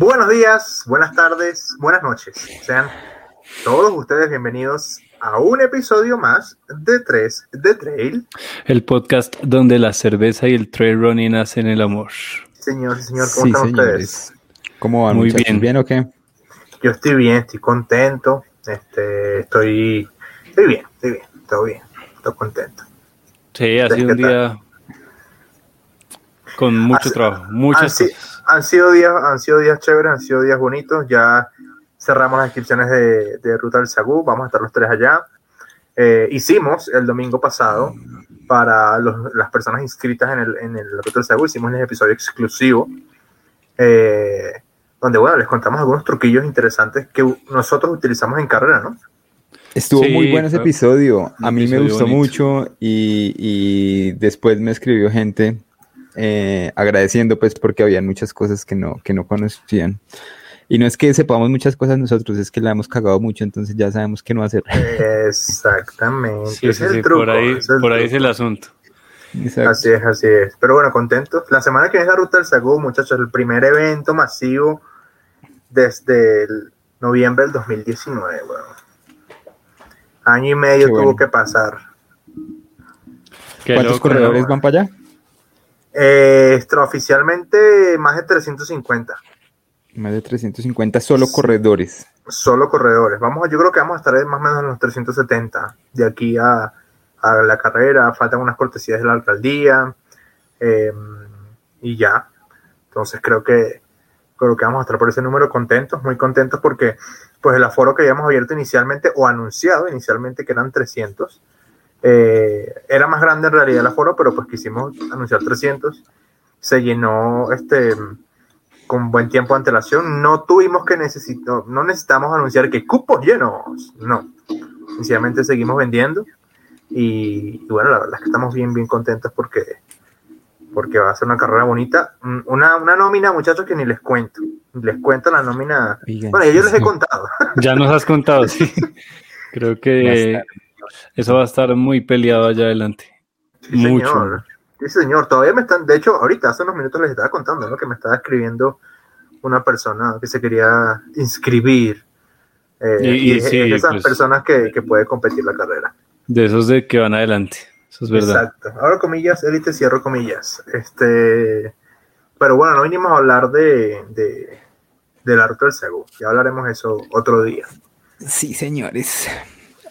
Buenos días, buenas tardes, buenas noches. Sean todos ustedes bienvenidos a un episodio más de Tres de Trail. El podcast donde la cerveza y el trail running hacen el amor. Señor y señor, ¿cómo están ustedes? ¿Cómo van? Muy bien. ¿Bien o qué? Yo estoy bien, estoy contento. Este, estoy, estoy bien, estoy bien, todo bien, estoy contento. Sí, ha sido un día con mucho Ha- trabajo, muchas cosas. Han sido días, han sido días chéveres, han sido días bonitos. Ya cerramos las inscripciones de, de Ruta del Sagú, vamos a estar los tres allá. Eh, hicimos el domingo pasado para los- las personas inscritas en el, en el Ruta del Sagú, hicimos un episodio exclusivo eh, donde, bueno, les contamos algunos truquillos interesantes que nosotros utilizamos en carrera, ¿no? Estuvo Sí, muy bueno ese episodio. A mí me gustó bonito. mucho y, y después me escribió gente eh, agradeciendo pues porque habían muchas cosas que no, que no conocían. Y no es que sepamos muchas cosas nosotros, es que la hemos cagado mucho, entonces ya sabemos qué no hacer. Exactamente. Sí, ese sí, es el sí, truco. por ahí, ese es el por ahí es truco. el asunto. Exacto. Así es, así es. Pero bueno, contentos. La semana que viene es la Ruta del Sagú, muchachos, el primer evento masivo desde el noviembre del 2019. weón. Año y medio Qué tuvo bueno. que pasar. Qué ¿Cuántos loco, corredores ¿no? van para allá? Eh, extraoficialmente, más de 350. Más de 350 solo corredores. Solo corredores. Vamos, a- yo creo que vamos a estar más o menos en los 370 de aquí a, a la carrera. Faltan unas cortesías de la alcaldía eh, y ya. Entonces creo que creo que vamos a estar por ese número contentos, muy contentos porque pues el aforo que habíamos abierto inicialmente o anunciado inicialmente que eran 300 eh, era más grande en realidad el aforo, pero pues quisimos anunciar 300. Se llenó este con buen tiempo de antelación. No tuvimos que necesitar, no necesitamos anunciar que cupos llenos. No. Sencillamente seguimos vendiendo. Y, y bueno, la verdad es que estamos bien, bien contentos porque, porque va a ser una carrera bonita. Una, una nómina, muchachos, que ni les cuento. Les cuento la nómina. Oigan, Bueno, yo les he contado. Ya nos has contado, sí. Creo que eso va a estar muy peleado allá adelante. Sí, Mucho. señor. Sí, señor. Todavía me están, de hecho, ahorita hace unos minutos les estaba contando, ¿no? Que me estaba escribiendo una persona que se quería inscribir. Eh, Y- y, y es- sí, es esas pues- personas que, que puede competir la carrera. De esos de que van adelante. Eso es verdad. Exacto. Ahora comillas, élite, cierro comillas. Este, pero bueno, no vinimos a hablar de, de, de la ruta del Segú. Ya hablaremos eso otro día. Sí, señores.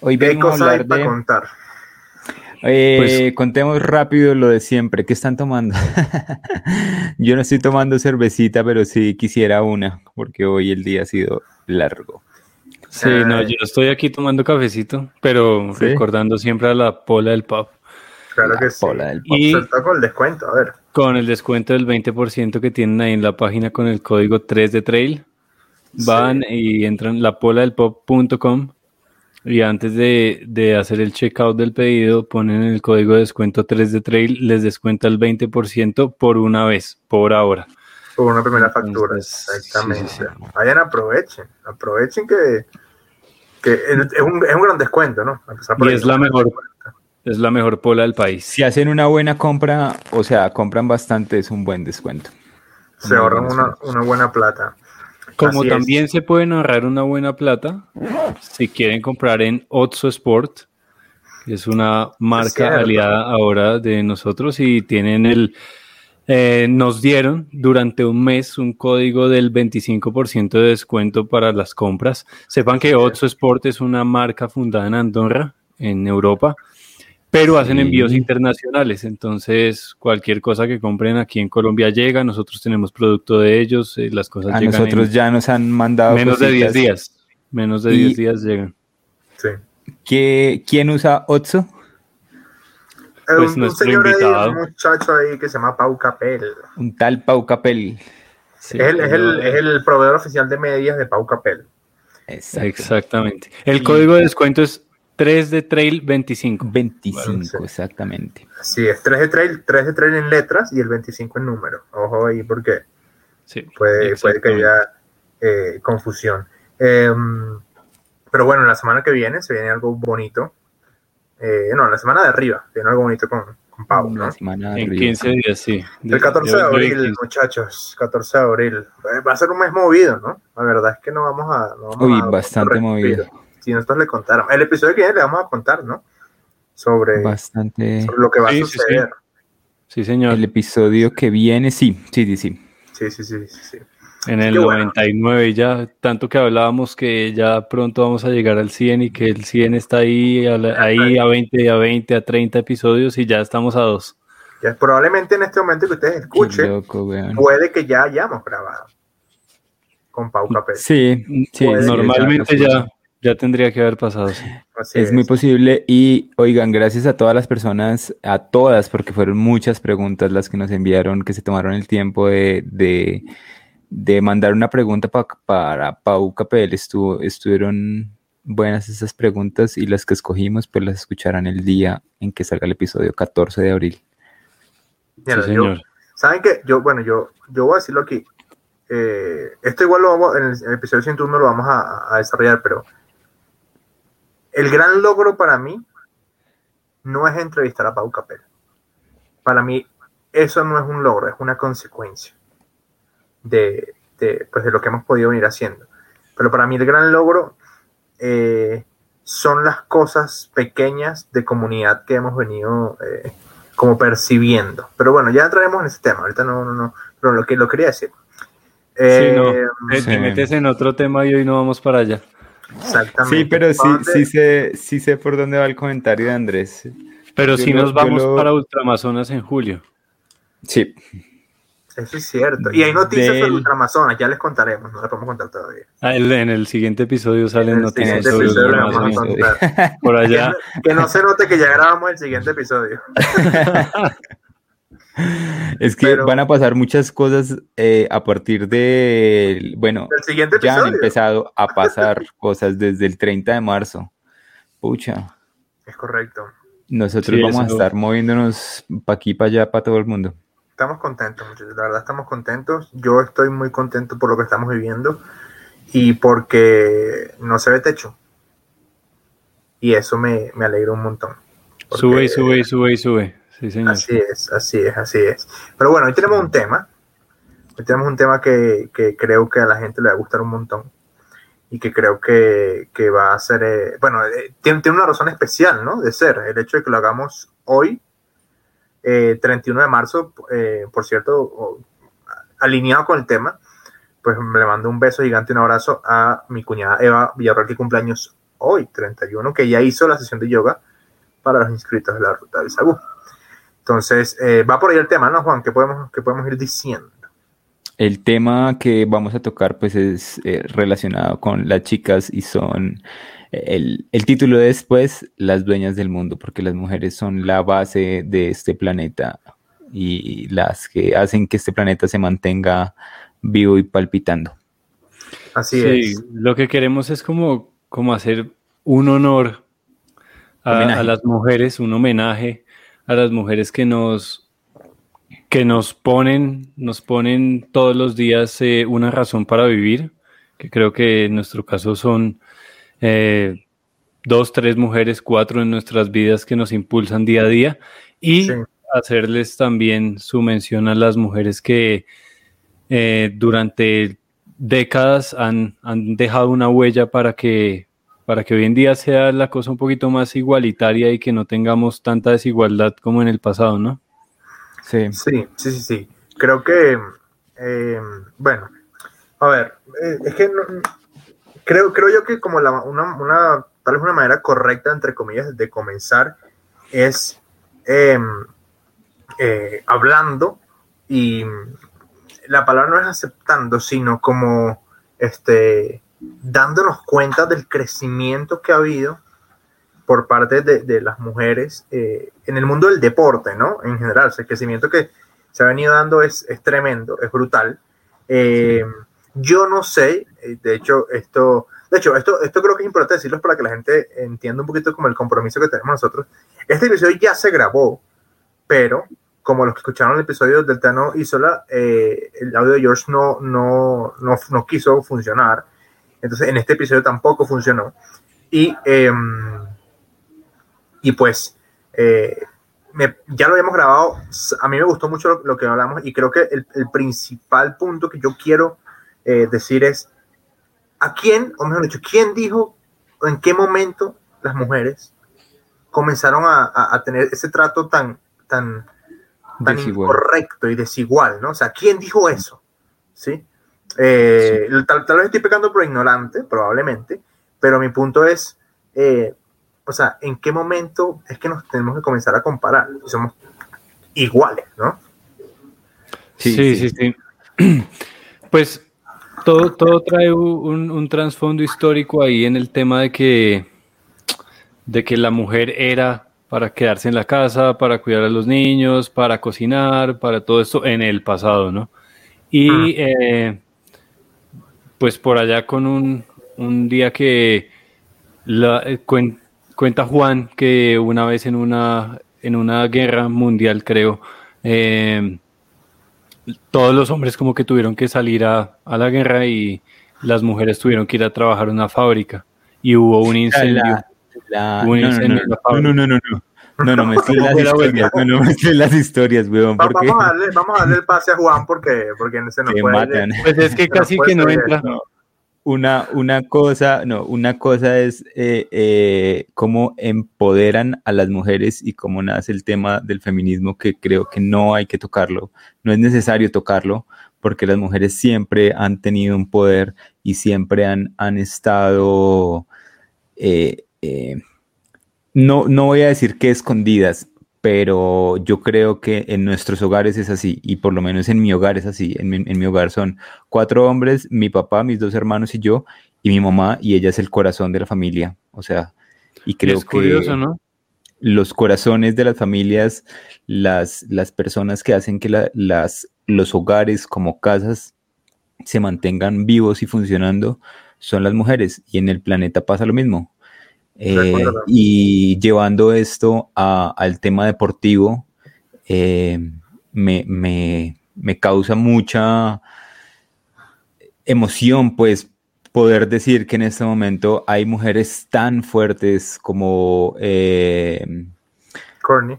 Hoy ¿Qué vengo a hablar para de... contar? Eh, Pues- contemos rápido lo de siempre. ¿Qué están tomando? Yo no estoy tomando cervecita, pero sí quisiera una, porque hoy el día ha sido largo. Sí, no, yo estoy aquí tomando cafecito, pero ¿Sí? recordando siempre a la pola del pub. Claro La que sí. pola del pop. Y con el descuento, a ver. con el descuento del 20% que tienen ahí en la página con el código 3 de trail, van y entran lapoladelpop.com y antes de, de hacer el checkout del pedido ponen el código de descuento 3 de trail, les descuenta el 20% por una vez, por ahora. Por una primera factura. Exactamente. sí, sí. Vayan, aprovechen. Aprovechen que, que es, un, es un gran descuento, ¿no? Y es la mejor, es la mejor pola del país. Si hacen una buena compra, o sea, compran bastante, es un buen descuento. Se ahorran una, una buena plata. Como Así es. también se pueden ahorrar una buena plata si quieren comprar en Otso Sport, que es una marca aliada ahora de nosotros y tienen el... eh, nos dieron durante un mes un código del 25% de descuento para las compras. Sepan que Otso Sport es una marca fundada en Andorra, en Europa, pero hacen Sí. envíos internacionales. Entonces, cualquier cosa que compren aquí en Colombia llega. Nosotros tenemos producto de ellos, eh, las cosas A llegan en- nosotros ya nos han mandado Menos de 10 cositas. días. Menos de Y- 10 días llegan. Sí. ¿Qué- ¿Quién usa Otso? Pues un, un nuestro señor ahí, invitado. un muchacho ahí que se llama Pau Capel. Un tal Pau Capel. Sí, es, el, es, el, no, es el proveedor oficial de medias de Pau Capel. Exacto. Exactamente. El código de descuento es 3 de Trail 25. 25, Sí. exactamente. Sí, es 3 de trail, 3 de trail en letras y el 25 en número. Ojo ahí porque Sí, puede, puede que haya eh, confusión. Em, pero bueno, la semana que viene se viene algo bonito. Eh, no, la semana de arriba viene algo bonito con, con Pau, ¿no? semana En arriba. 15 días, sí. El 14 de Yo- yo- abril, muchachos, 14 de abril. Eh, Va a ser un mes movido, ¿no? La verdad es que no vamos a... no vamos Uy, a- bastante respiro. movido. Si nosotros le contáramos. El episodio que viene le vamos a contar, ¿no? Sobre, Bastante. sobre lo que va Sí, a sí, sí. suceder. Sí, señor. El episodio que viene, sí, sí, sí, sí. Sí, sí, sí, sí. sí. En el Qué bueno. 99 ya, tanto que hablábamos que ya pronto vamos a llegar al 100 y que el 100 está ahí, a la- ahí a 20, a 20, a 30 episodios y ya estamos a dos. Ya, probablemente en este momento que ustedes escuchen, loco, puede que ya hayamos grabado con Pau Capel. Sí, sí, Puede- Normalmente ya, ya tendría que haber pasado. sí. Así Es muy posible y oigan, gracias a todas las personas, a todas, porque fueron muchas preguntas las que nos enviaron, que se tomaron el tiempo de, de, de mandar una pregunta pa- para Pau Capel. Estuvo, estuvieron buenas esas preguntas y las que escogimos, pues las escucharán el día en que salga el episodio 14 de abril. Mira, sí, yo- señor. Saben que yo, bueno, yo, yo voy a decirlo aquí. Eh, esto igual lo vamos, en el, en el episodio 101 lo vamos a, a desarrollar, pero el gran logro para mí no es entrevistar a Pau Capel. Para mí, eso no es un logro, es una consecuencia de, de, pues, de lo que hemos podido venir haciendo. Pero para mí el gran logro eh, son las cosas pequeñas de comunidad que hemos venido eh, como percibiendo. Pero bueno, ya entraremos en ese tema. Ahorita no, no, no, pero lo que lo quería decir. Eh, no. Te, Sí. te metes en otro tema y hoy no vamos para allá. Exactamente. Sí, pero sí, sí sé, sí sé por dónde va el comentario de Andrés. Pero si lo- nos vamos lo- para Ultramazonas en julio. Sí, Eso es cierto. Y hay noticias Del- sobre Ultramazonas, ya les contaremos, no les podemos contar todavía. Ah, el- en el siguiente episodio En salen el noticias siguiente sobre Ultramazonas. Por Que allá. no, que no se note que ya grabamos el siguiente episodio. es que Pero- van a pasar muchas cosas eh, a partir de, bueno, El siguiente ya han empezado a pasar cosas desde el 30 de marzo. Pucha, Es correcto. nosotros Sí, vamos a estar moviéndonos para aquí, para allá, para todo el mundo. Estamos contentos, muchachos. La verdad, estamos contentos. Yo estoy muy contento por lo que estamos viviendo y porque no se ve techo. Y eso me, me alegra un montón. Porque Sube y sube y sube y sube. Así es, así es, así es. Pero bueno, hoy tenemos un tema. Hoy tenemos un tema que, que creo que a la gente le va a gustar un montón. Y que creo que, que va a ser. eh, bueno, eh, tiene, tiene una razón especial, ¿no? De ser. El hecho de que lo hagamos hoy, eh, 31 de marzo, eh, por cierto, alineado con el tema, pues le mando un beso gigante, un abrazo a mi cuñada Eva Villarreal, que cumpleaños hoy, 31, que ya hizo la sesión de yoga para los inscritos de la ruta del Sagú. Entonces, eh, va por ahí el tema, ¿no, Juan? ¿Qué podemos, qué podemos ir diciendo? El tema que vamos a tocar pues es eh, relacionado con las chicas y son el, el título de después las dueñas del mundo, porque las mujeres son la base de este planeta y las que hacen que este planeta se mantenga vivo y palpitando. Así Sí, es. lo que queremos es como, como hacer un honor a las mujeres, un homenaje a las mujeres que nos que nos ponen, nos ponen todos los días eh, una razón para vivir, que creo que en nuestro caso son eh, dos, tres mujeres, cuatro en nuestras vidas que nos impulsan día a día y Sí. hacerles también su mención a las mujeres que eh, durante décadas han, han dejado una huella para que, para que hoy en día sea la cosa un poquito más igualitaria y que no tengamos tanta desigualdad como en el pasado, ¿no? Sí. Sí, sí, sí, sí. Creo que, eh, bueno, a ver, eh, es que no- creo, creo yo que como la, una, una, tal vez una manera correcta, entre comillas, de comenzar es eh, eh, hablando y la palabra no es aceptando, sino como este, dándonos cuenta del crecimiento que ha habido por parte de, de las mujeres eh, en el mundo del deporte, ¿no? En general, o sea, el crecimiento que se ha venido dando es, es tremendo, es brutal. Eh, Yo no sé, eh, de hecho, esto, de hecho, esto, esto creo que es importante decirlo para que la gente entienda un poquito como el compromiso que tenemos nosotros. Este episodio ya se grabó, pero como los que escucharon el episodio del Tano Isola, eh, el audio de George no, no, no, no quiso funcionar. Entonces, en este episodio tampoco funcionó. Y, eh, y pues, eh, me, ya lo habíamos grabado, a mí me gustó mucho lo, lo que hablamos y creo que el, el principal punto que yo quiero eh, decir es, ¿a quién, o mejor dicho, quién dijo en qué momento las mujeres comenzaron a, a, a tener ese trato tan, tan, tan Desigual. incorrecto y desigual, ¿no? O sea, ¿quién dijo eso? ¿Sí? Eh, Tal, tal vez estoy pecando por ignorante, probablemente, pero mi punto es, eh, o sea, ¿en qué momento es que nos tenemos que comenzar a comparar? Somos iguales, ¿no? Sí, Sí, sí, sí. Pues todo, todo trae un, un trasfondo histórico ahí en el tema de que, de que la mujer era para quedarse en la casa, para cuidar a los niños, para cocinar, para todo esto en el pasado, ¿no? Y eh, pues por allá con un, un día que la, eh, cuen- cuenta Juan que una vez en una, en una guerra mundial, creo, eh, todos los hombres como que tuvieron que salir a, a la guerra y las mujeres tuvieron que ir a trabajar en una fábrica y hubo un incendio. La- la- Un no, no, incendio no, en la no, fábrica. no, no, no, no. No, no mezcles las historias, no, no mezcles las historias, weón, Va- porque vamos, a darle, vamos a darle el pase a Juan porque, porque se nos te puede... matan. Pues es que casi que no entra. Una, una cosa, no, una cosa es eh, eh, cómo empoderan a las mujeres y cómo nace el tema del feminismo, que creo que no hay que tocarlo, no es necesario tocarlo, porque las mujeres siempre han tenido un poder y siempre han, han estado, eh, eh, no, no voy a decir que escondidas, pero yo creo que en nuestros hogares es así, y por lo menos en mi hogar es así. En mi, en mi hogar son cuatro hombres, mi papá, mis dos hermanos y yo, y mi mamá, y ella es el corazón de la familia. O sea, y creo es curioso, que ¿no? los corazones de las familias, las, las personas que hacen que la- las, los hogares como casas se mantengan vivos y funcionando, son las mujeres. Y en el planeta pasa lo mismo. Eh, y llevando esto a- al tema deportivo, eh, me, me- me causa mucha emoción, pues, poder decir que en este momento hay mujeres tan fuertes como eh.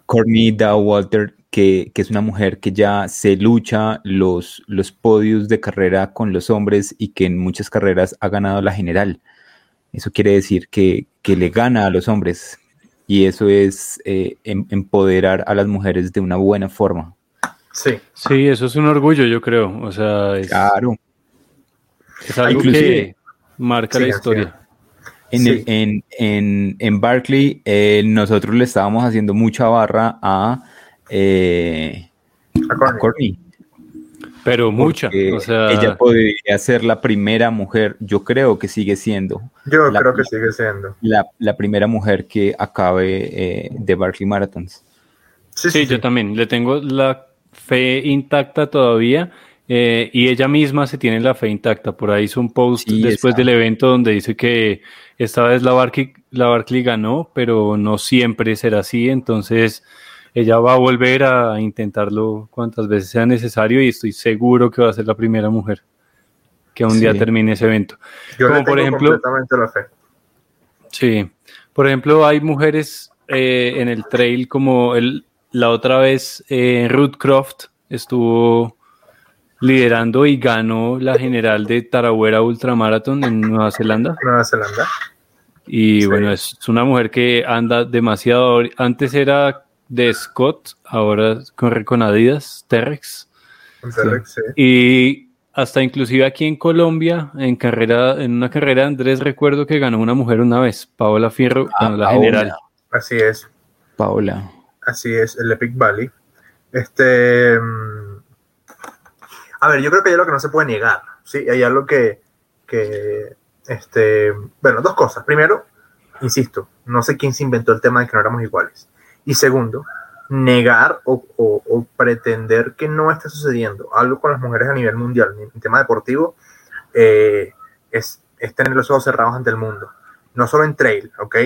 Courtney Walter, que, que es una mujer que ya se lucha los, los podios de carrera con los hombres y que en muchas carreras ha ganado la general. Eso quiere decir que, que le gana a los hombres y eso es eh, em- empoderar a las mujeres de una buena forma. Sí. Sí, eso es un orgullo, yo creo. O sea, es, Claro. es algo Inclusive- que marca la historia. En, Sí. el- en, en, en Barclay, eh, nosotros le estábamos haciendo mucha barra a, eh, A a Courtney. Pero mucha. porque O sea, ella podría ser la primera mujer, yo creo que sigue siendo Yo la- creo que sigue siendo. la, la primera mujer que acabe eh, de Barclay Marathons. Sí, Sí, sí, yo sí. también le tengo la fe intacta todavía eh, y ella misma se tiene la fe intacta. Por ahí hizo un post Sí, después del evento donde dice que esta vez la Barclay, la Barclay ganó, pero no siempre será así. Entonces ella va a volver a intentarlo cuantas veces sea necesario y estoy seguro que va a ser la primera mujer que un día termine ese evento. Yo como le por ejemplo- completamente la fe. Sí, por ejemplo, hay mujeres eh, en el trail como el, la otra vez eh, Ruth Croft estuvo liderando y ganó la general de Tarawera Ultramarathon en Nueva Zelanda. Nueva Zelanda. Y Sí. bueno, es, es una mujer que anda demasiado. Antes era de Scott, ahora corre con Adidas, T-Rex. En Telex, sí. Y hasta inclusive aquí en Colombia, en carrera, en una carrera, Andrés recuerdo que ganó una mujer una vez, Paola Fierro, ganó la Paola. general. Así es. Paola. Así es, el Epic Valley. Este. mm, A ver, yo creo que hay algo que no se puede negar. Sí, hay algo que. que este, bueno, dos cosas. Primero, insisto, no sé quién se inventó el tema de que no éramos iguales. Y segundo, negar o, o- o pretender que no está sucediendo algo con las mujeres a nivel mundial, en tema deportivo, eh, es, es tener los ojos cerrados ante el mundo. No solo en trail, ¿ok?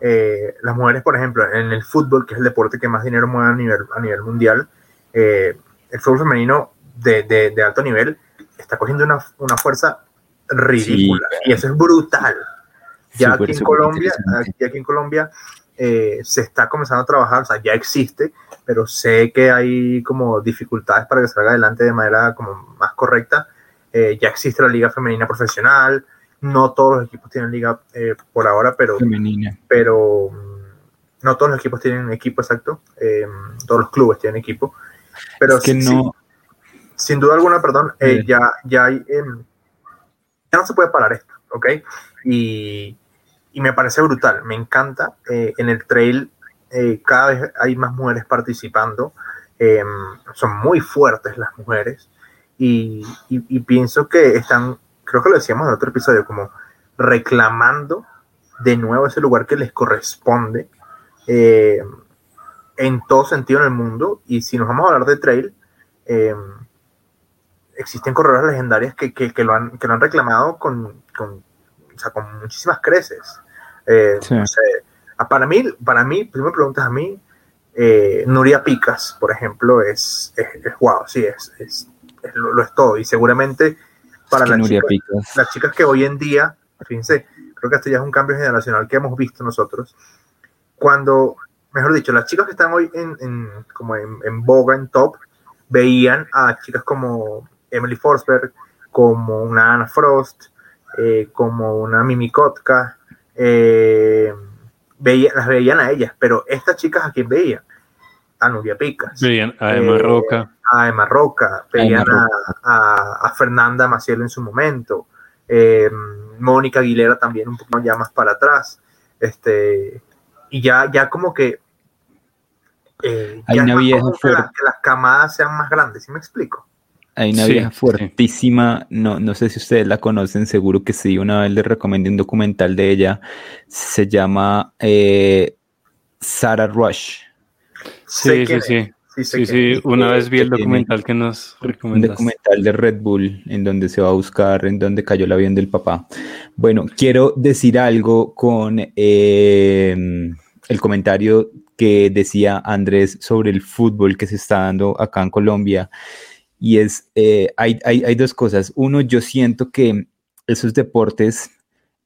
Eh, las mujeres, por ejemplo, en el fútbol, que es el deporte que más dinero mueve a nivel, a nivel mundial, eh, el fútbol femenino de, de- de alto nivel está cogiendo una, una fuerza ridícula. Sí. y eso es brutal. Ya aquí en Colombia, aquí, aquí en Colombia, eh, se está comenzando a trabajar, o sea, ya existe, pero sé que hay como dificultades para que salga adelante de manera como más correcta. Eh, ya existe la liga femenina profesional, no todos los equipos tienen liga eh, por ahora, pero, Femenina. pero mm, no todos los equipos tienen equipo exacto, todos los clubes tienen equipo, pero Es que sí- no. sin duda alguna, perdón, ya, ya hay, em, ya no se puede parar esto, ¿ok? Y, y me parece brutal, me encanta. eh, en el trail eh, cada vez hay más mujeres participando, em, son muy fuertes las mujeres y, y- pienso que están, creo que lo decíamos en otro episodio, como reclamando de nuevo ese lugar que les corresponde eh, en todo sentido en el mundo. Y si nos vamos a hablar de trail, eh, existen corredoras legendarias que, que- que lo, han, que lo han reclamado con, o sea, con muchísimas creces. Eh, Sí. no sé, para mí, para mí, si me preguntas a mí, eh, Nuria Picas, por ejemplo, es, es, es wow, sí, es, es, lo, lo es todo. Y seguramente para las chicas, Picas. las chicas que hoy en día, fíjense, creo que esto ya es un cambio generacional que hemos visto nosotros, cuando, mejor dicho, las chicas que están hoy en, en- como en, en boga, en top, veían a chicas como Emily Forsberg, como una Anna Frost, eh, como una Mimi Kotka, eh, veía- las veían a ellas, pero estas chicas a quién veían? A Nuria Picas Veían a Emma Eh, Roca. a Emma Roca, veían a, a- a Fernanda Maciel en su momento, eh, Mónica Aguilera también un poco ya más para atrás, este, y ya, ya como que eh, Hay ya una vieja que, que las camadas sean más grandes, ¿sí me explico? Hay una Sí, vieja sí. fuertísima, no, no sé si ustedes la conocen, seguro que sí, una vez les recomendé un documental de ella, se llama eh, Sarah Rush, Sí, sí, es, sí. sí Sí, sí, una que- vez vi el documental que nos un recomendaste. documental de Red Bull en donde se va a buscar en donde cayó el avión del papá. Bueno, quiero decir algo con eh, el comentario que decía Andrés sobre el fútbol que se está dando acá en Colombia. Y es, eh, hay, hay, dos cosas. Uno, yo siento que esos deportes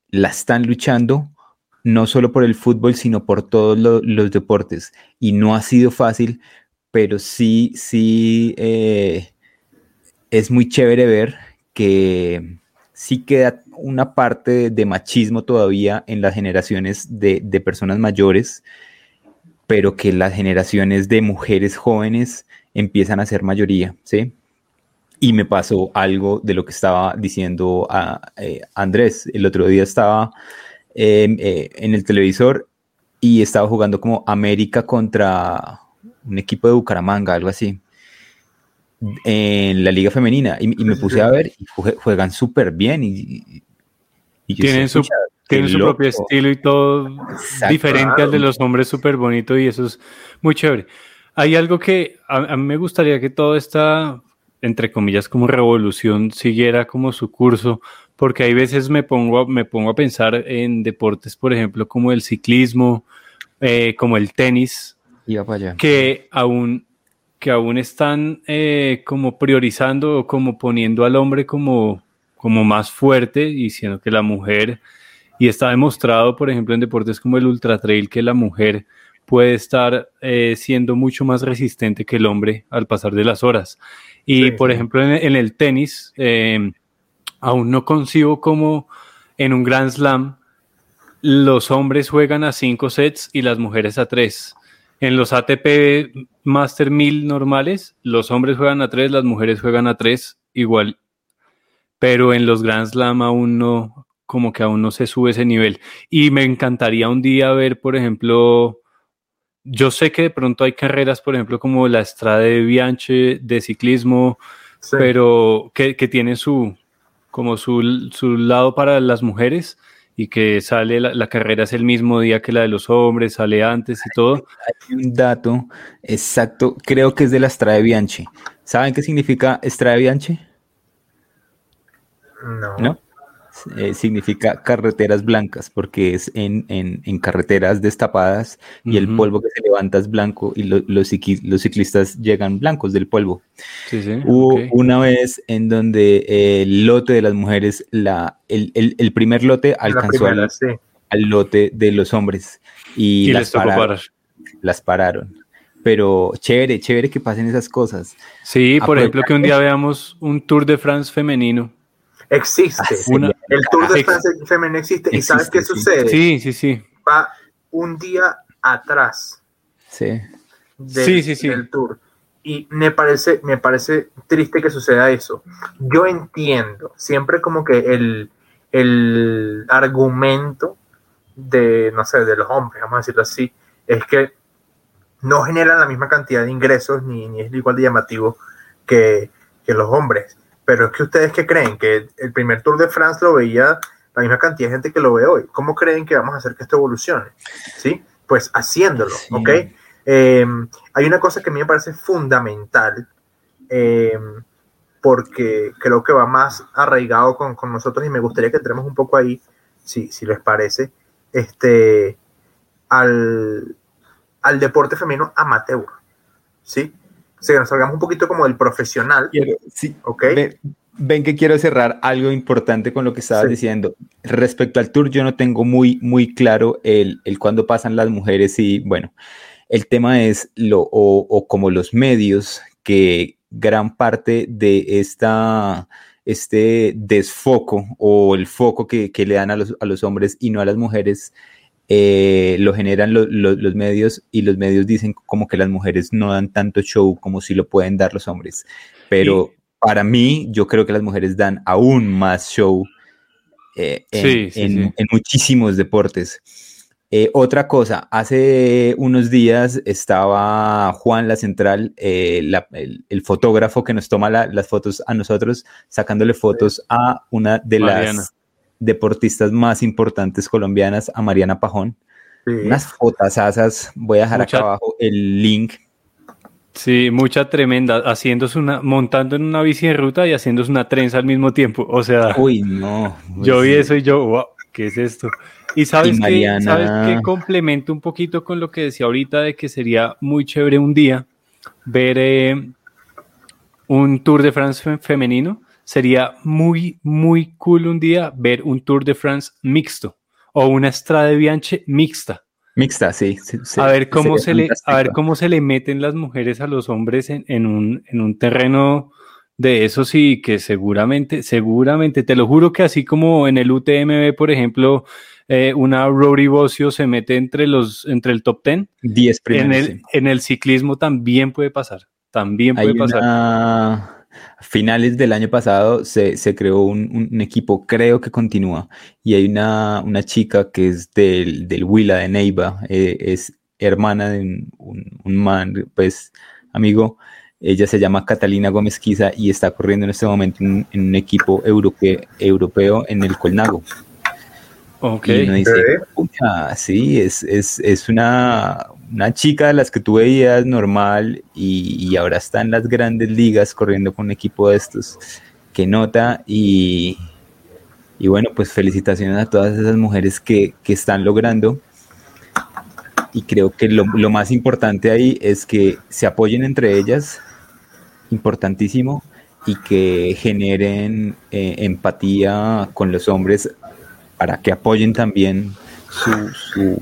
la están luchando no solo por el fútbol, sino por todos lo- los deportes. Y no ha sido fácil, pero sí, sí, eh, es muy chévere ver que sí queda una parte de, de machismo todavía en las generaciones de, de personas mayores, pero que las generaciones de mujeres jóvenes empiezan a ser mayoría, ¿sí? Y me pasó algo de lo que estaba diciendo a, eh, Andrés. El otro día estaba eh, eh, en el televisor y estaba jugando como América contra un equipo de Bucaramanga, algo así, en la liga femenina. Y, y me puse a ver y jue- juegan súper bien. Y, y- Tienen su- "Pucha, Tiene qué su propio loco". estilo y todo Exacto. diferente al de los hombres, súper bonito y eso es muy chévere. Hay algo que a, a mí me gustaría que toda esta, entre comillas, como revolución siguiera como su curso, porque hay veces me pongo, a- me pongo a pensar en deportes, por ejemplo, como el ciclismo, eh, como el tenis, Iba para allá. que aún, que aún están eh, como priorizando o como poniendo al hombre como, como más fuerte y siendo que la mujer, y está demostrado, por ejemplo, en deportes como el ultra trail, que la mujer puede estar eh, siendo mucho más resistente que el hombre al pasar de las horas. Y, Sí, por ejemplo, en, en el tenis, eh, aún no concibo como en un Grand Slam los hombres juegan a cinco sets y las mujeres a tres. En los ATP Master 1000 normales, los hombres juegan a tres, las mujeres juegan a tres, igual. Pero en los Grand Slam aún no, como que aún no se sube ese nivel. Y me encantaría un día ver, por ejemplo, yo sé que de pronto hay carreras, por ejemplo, como la Estrada de Bianche de ciclismo, Sí. pero que, que tiene su como su, su lado para las mujeres y que sale la, la carrera es el mismo día que la de los hombres, sale antes y todo. Hay un dato exacto, creo que es de la Strade Bianchi. ¿Saben qué significa Strade Bianchi? no. ¿No? Eh, significa carreteras blancas, porque es en, en- en carreteras destapadas y el polvo que se levanta es blanco y lo- los, los ciclistas llegan blancos del polvo. Sí, sí. Hubo una vez en donde el lote de las mujeres, la, el, el- el primer lote alcanzó primera, al, sí. al lote de los hombres y, Y las les tocó pararon, parar. las pararon. Pero chévere, chévere que pasen esas cosas. Sí, por Aprovechar ejemplo, que un día veamos un Tour de France femenino. Existe. Una- El Tour de Francia femenino existe. ¿Y sabes Existe, qué sí. sucede? Sí, sí, sí. Va un día atrás Sí. del, Sí, sí, sí. del Tour. Y me parece, me parece triste que suceda eso. Yo entiendo, siempre como que el, el argumento de, no sé, de los hombres, vamos a decirlo así, es que no generan la misma cantidad de ingresos ni, ni es igual de llamativo que, que los hombres. Pero es que ustedes que creen que el primer Tour de France lo veía la misma cantidad de gente que lo ve hoy. ¿Cómo creen que vamos a hacer que esto evolucione? ¿Sí? Pues haciéndolo, Sí. ¿ok? Eh, hay una cosa que a mí me parece fundamental, eh, porque creo que va más arraigado con, con nosotros y me gustaría que entremos un poco ahí, si, si les parece, este, al, al deporte femenino amateur, ¿sí? Que nos salgamos un poquito como del profesional, Quiero- sí, ¿ok? Ven, ven que quiero cerrar algo importante con lo que estabas Sí. diciendo. Respecto al tour, yo no tengo muy, muy claro el, el cuándo pasan las mujeres y bueno, el tema es lo, o, o como los medios que gran parte de esta, este desfoco o el foco que, que le dan a los, a los hombres y no a las mujeres eh, lo generan lo- lo- los medios y los medios dicen como que las mujeres no dan tanto show como si lo pueden dar los hombres. Pero para mí, yo creo que las mujeres dan aún más show eh, en, Sí, sí, en- sí. en muchísimos deportes. Eh, otra cosa, hace unos días estaba Juan La Central, eh, la- el, el fotógrafo que nos toma la- las fotos a nosotros, sacándole fotos a una de Mariana. las deportistas más importantes colombianas, a Mariana Pajón. Sí. Unas fotasasas, voy a dejar Mucha- acá abajo el link. Sí, mucha tremenda, haciéndose una, montando en una bici de ruta y haciéndose una trenza al mismo tiempo. O sea, Uy, no. yo vi pues, eso y yo, wow, ¿qué es esto? Y sabes Y que, sabes que complemento un poquito con lo que decía ahorita de que sería muy chévere un día ver eh, un Tour de France fe- femenino. Sería muy, muy cool un día ver un Tour de France mixto o una Strade Bianche mixta. Mixta, sí. sí, sí, a ver cómo se le, a ver cómo se le meten las mujeres a los hombres en, en un, en un terreno de esos y que seguramente, seguramente, te lo juro que así como en el UTMB, por ejemplo, eh, una Rory Bossio se mete entre los, entre el top 10, 10 en primeros. el, sí. en el ciclismo también puede pasar, también puede Hay pasar. una... A finales del año pasado se, se creó un, un- equipo, creo que continúa, y hay una, una chica que es del, del Huila de Neiva, eh, es hermana de un, un- un man, pues amigo, ella se llama Catalina Gómez Quiza y está corriendo en este momento en, en un equipo europeo, europeo en el Colnago. Ok. Y uno dice, Ok. "Pucha, sí, es, es, es una, una chica de las que tú veías normal y, ahora está en las grandes ligas corriendo con un equipo de estos. Que nota y, y bueno, pues felicitaciones a todas esas mujeres que, que están logrando. Y creo que lo, lo más importante ahí es que se apoyen entre ellas, importantísimo, y que generen eh, empatía con los hombres para que apoyen también su,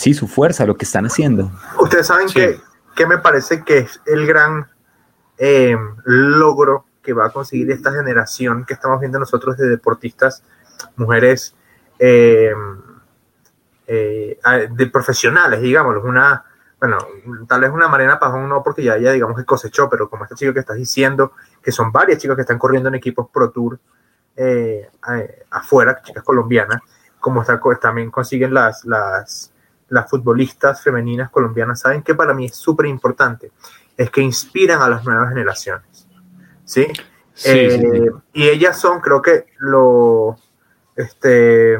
sí, su fuerza, lo que están haciendo. Ustedes saben Sí. que, que me parece que es el gran eh, logro que va a conseguir esta generación que estamos viendo nosotros de deportistas, mujeres eh, eh, de profesionales, digamos, una, bueno, tal vez una Mariana Pajón no, porque ya ella, digamos, que cosechó, pero como este chico que estás diciendo, que son varias chicas que están corriendo en equipos Pro Tour afuera, chicas colombianas, como está, también consiguen las, las, las futbolistas femeninas colombianas, saben que para mí es súper importante, es que inspiran a las nuevas generaciones, ¿sí? Sí, Eh, sí, sí. Y ellas son, creo que lo, este,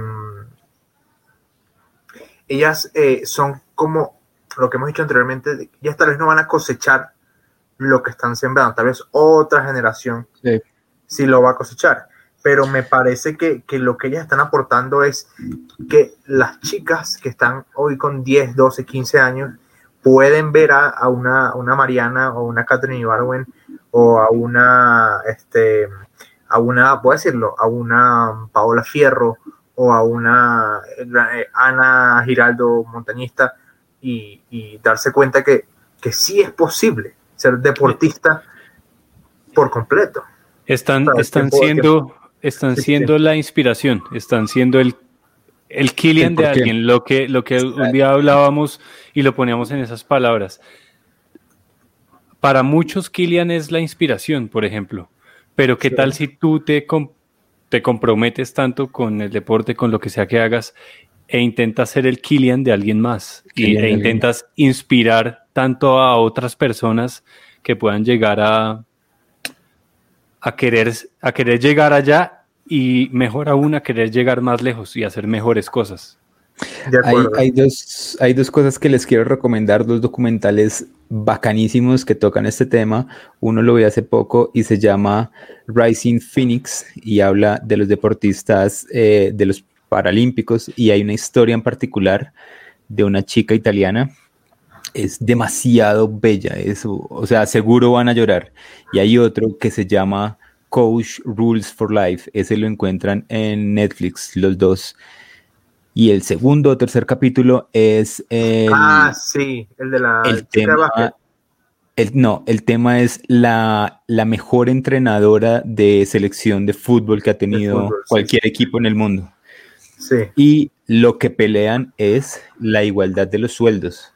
ellas eh, son como lo que hemos dicho anteriormente, ellas tal vez no van a cosechar lo que están sembrando, tal vez otra generación Sí. sí lo va a cosechar, pero me parece que, que lo que ellas están aportando es que las chicas que están hoy con 10, 12, 15 años pueden ver a, a una, una Mariana o una Catherine Ibarwen o a una, este, a una, a decirlo, a una Paola Fierro o a una eh, Ana Giraldo montañista y, darse cuenta que, que sí es posible ser deportista por completo. Están, están siendo, están siendo la inspiración, están siendo el, el Killian de alguien, lo que, lo que un día hablábamos y lo poníamos en esas palabras. Para muchos Killian es la inspiración, por ejemplo, pero ¿qué tal si tú te, te comprometes tanto con el deporte, con lo que sea que hagas, e intentas ser el Killian de alguien más y, e intentas inspirar tanto a otras personas que puedan llegar a, a, querer, a querer llegar allá y mejor aún a querer llegar más lejos y hacer mejores cosas. Hay, hay, dos, hay dos cosas que les quiero recomendar, dos documentales bacanísimos que tocan este tema. Uno lo vi hace poco y se llama Rising Phoenix y habla de los deportistas eh, de los Paralímpicos y hay una historia en particular de una chica italiana. Es demasiado bella, eso, o sea, seguro van a llorar. Y hay otro que se llama Coach Rules for Life, ese lo encuentran en Netflix, los dos. Y el segundo o tercer capítulo es el, Ah, sí, el de la el tema, el, no, el tema es la, la, mejor entrenadora de selección de fútbol que ha tenido cualquier equipo en el mundo. Y lo que pelean es la igualdad de los sueldos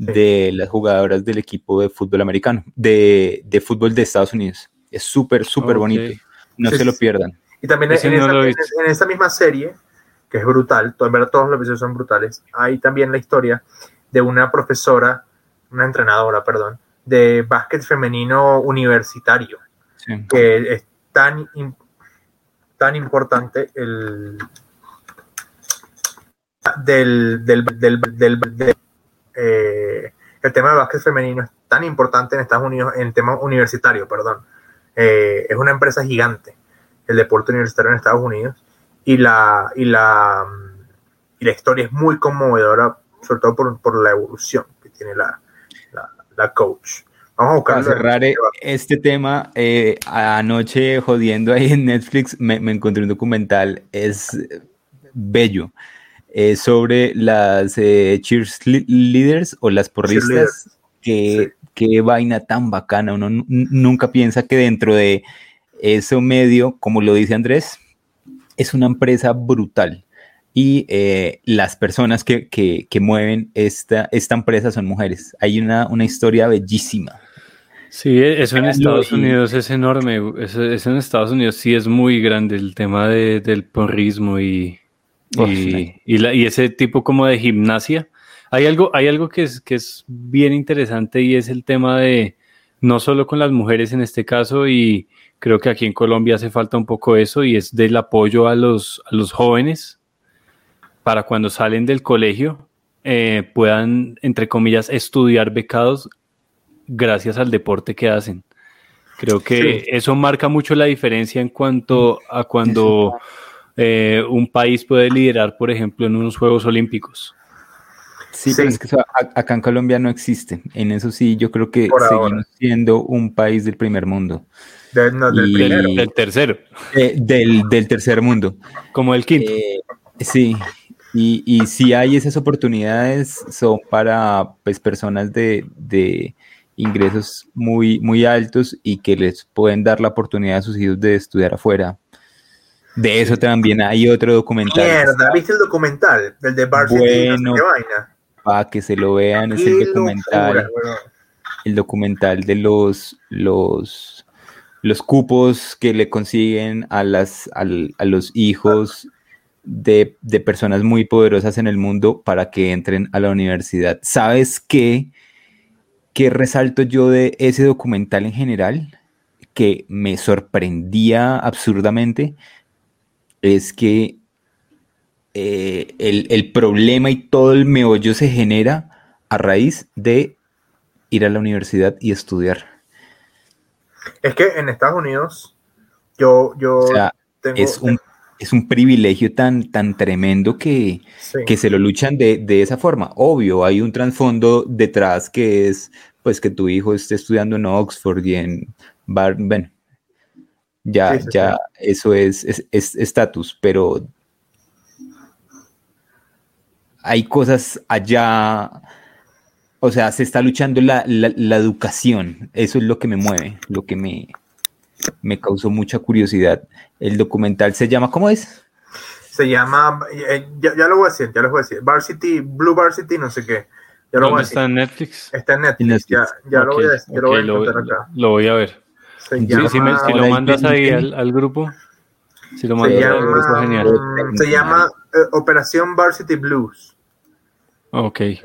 de las jugadoras del equipo de fútbol americano, de, de fútbol de Estados Unidos. Es súper, súper bonito. No se lo pierdan. Y también en, esa, misma serie, que es brutal, en verdad todos los episodios son brutales, hay también la historia de una profesora, una entrenadora, perdón, de básquet femenino universitario, que es tan, tan importante el, del, del, del, eh, el tema de básquet femenino es tan importante en Estados Unidos, en tema universitario, perdón. Eh, es una empresa gigante, el deporte universitario en Estados Unidos, y la, y la, y la historia es muy conmovedora, sobre todo por, por la evolución que tiene la, la, coach. Vamos a buscar. Para cerrar eh, este tema, anoche jodiendo ahí en Netflix me, me encontré un documental, es bello eh, sobre las eh, cheerleaders o las porristas. Qué, vaina tan bacana. Uno nunca piensa que dentro de ese medio, como lo dice Andrés, es una empresa brutal. Y eh, las personas que, mueven esta, esta empresa son mujeres. Hay una, una historia bellísima. Sí, eso en Estados Unidos es enorme. Eso, en Estados Unidos sí es muy grande el tema del porrismo y, y, ese tipo como de gimnasia. Hay algo, hay algo que, es, que es bien interesante y es el tema de no solo con las mujeres en este caso y creo que aquí en Colombia hace falta un poco eso y es del apoyo a los, a los jóvenes para cuando salen del colegio eh, puedan, entre comillas, estudiar becados gracias al deporte que hacen. Creo que eso marca mucho la diferencia en cuanto a cuando... Eh, un país puede liderar, por ejemplo, en unos Juegos Olímpicos. Sí, pero es que acá en Colombia no existe. En eso sí, yo creo que seguimos siendo un país del primer mundo. del, tercero. Eh, del, tercer mundo. Como el quinto. Eh, sí, y, si hay esas oportunidades, son para pues, personas de, de, ingresos muy, muy altos y que les pueden dar la oportunidad a sus hijos de estudiar afuera. De eso también hay otro documental. Mierda, ¿viste el documental? El de Varsity bueno, Para que se lo vean, es el documental. el documental de los, los, los cupos que le consiguen a, las, a, los hijos de, de, personas muy poderosas en el mundo para que entren a la universidad. ¿Sabes qué? ¿Qué resalto yo de ese documental en general? Que me sorprendía absurdamente es que eh, el, problema y todo el meollo se genera a raíz de ir a la universidad y estudiar. Es que en Estados Unidos, yo, yo tengo, es, un, es un privilegio tan, tan tremendo que, que se lo luchan de, de, esa forma. Obvio, hay un trasfondo detrás que es pues que tu hijo esté estudiando en Oxford y en Bar, ya, ya, eso es estatus, pero hay cosas allá, o sea, se está luchando la, la, educación, eso es lo que me mueve, lo que me, me causó mucha curiosidad. El documental se llama, ¿cómo es? Se llama, eh, ya, lo voy a decir, ya lo voy a decir, Varsity, Blue Varsity, no sé qué. Ya lo ¿Dónde está en Netflix? Está en Netflix, ya, ya lo voy a decir, lo voy a acá. Lo voy a ver. Si, lo mandas ahí al, grupo, si lo mandas se llama, al grupo, genial. Se llama eh, Operación Varsity Blues. Ok. Eh,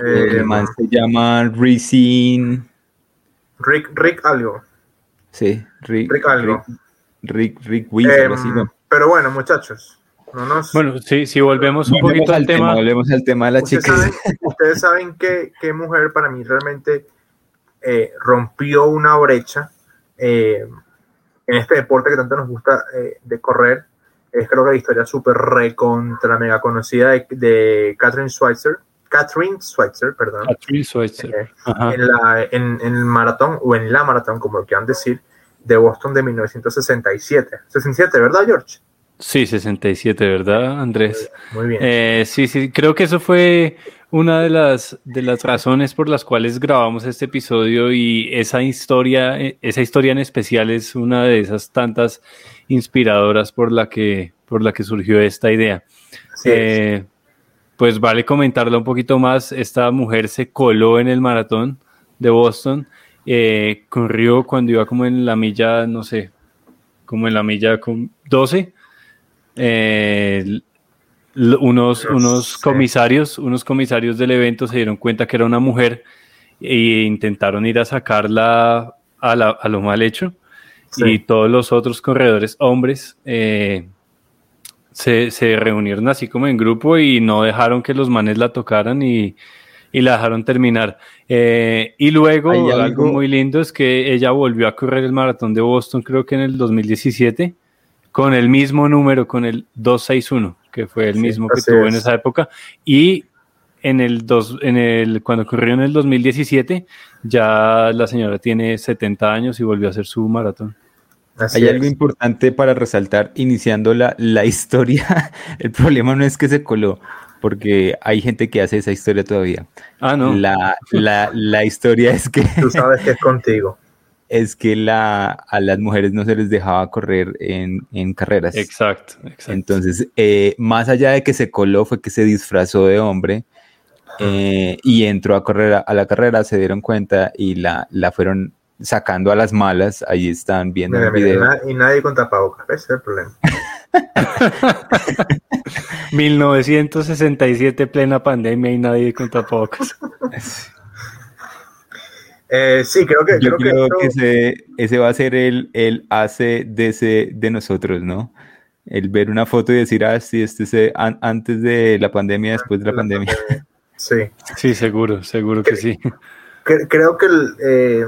se llama Racing. Rick, Rick algo. Sí, Rick, Rick algo. Rick, Rick, Rick em, Pero bueno, muchachos. Bueno, sí, si volvemos un poquito al tema, Volvemos al tema de la ustedes chica. Saben, ustedes saben que, que, mujer para mí realmente eh, rompió una brecha eh, en este deporte que tanto nos gusta eh, de correr. Es creo que la historia súper recontra mega conocida de, de Catherine Schweitzer. Catherine Schweitzer, perdón. Catherine Schweitzer. en, la, en, en, el maratón, o en la maratón, como lo quieran decir, de Boston de 1967. 67, ¿verdad, George? Sí, 67, ¿verdad, Andrés? Muy bien. Eh, sí, sí, creo que eso fue una de las, de las razones por las cuales grabamos este episodio y esa historia, eh, esa historia en especial es una de esas tantas inspiradoras por la que, por la que surgió esta idea. Eh, pues vale comentarla un poquito más. Esta mujer se coló en el maratón de Boston, corrió cuando iba como en la milla, no sé, como en la milla 12 eh, unos, unos comisarios, unos comisarios del evento se dieron cuenta que era una mujer e intentaron ir a sacarla a, lo mal hecho. Y todos los otros corredores hombres eh, se, reunieron así como en grupo y no dejaron que los manes la tocaran y, la dejaron terminar. Eh, y luego, algo muy lindo es que ella volvió a correr el maratón de Boston, creo que en el 2017 con el mismo número, con el 261, que fue el mismo que tuvo en esa época. Y en el, dos, en el cuando ocurrió en el 2017, ya la señora tiene 70 años y volvió a hacer su maratón. Hay algo importante para resaltar, iniciando la, la historia. el problema no es que se coló, porque hay gente que hace esa historia todavía. Ah, no. La, la, la historia es que... Tú sabes que es contigo es que la, a las mujeres no se les dejaba correr en, en carreras. Exacto, exacto. Entonces, eh, más allá de que se coló, fue que se disfrazó de hombre eh, y entró a correr a, la carrera, se dieron cuenta y la, la fueron sacando a las malas. Ahí están viendo el video. y nadie con tapabocas, ese es el problema. 1967, plena pandemia y nadie con tapabocas. Eh, sí, creo que. Yo creo, que, ese, ese, va a ser el, el ACDC de nosotros, ¿no? El ver una foto y decir, ah, sí, este es antes de la pandemia, después de la, pandemia. Sí. Sí, seguro, seguro que sí. Creo que el eh,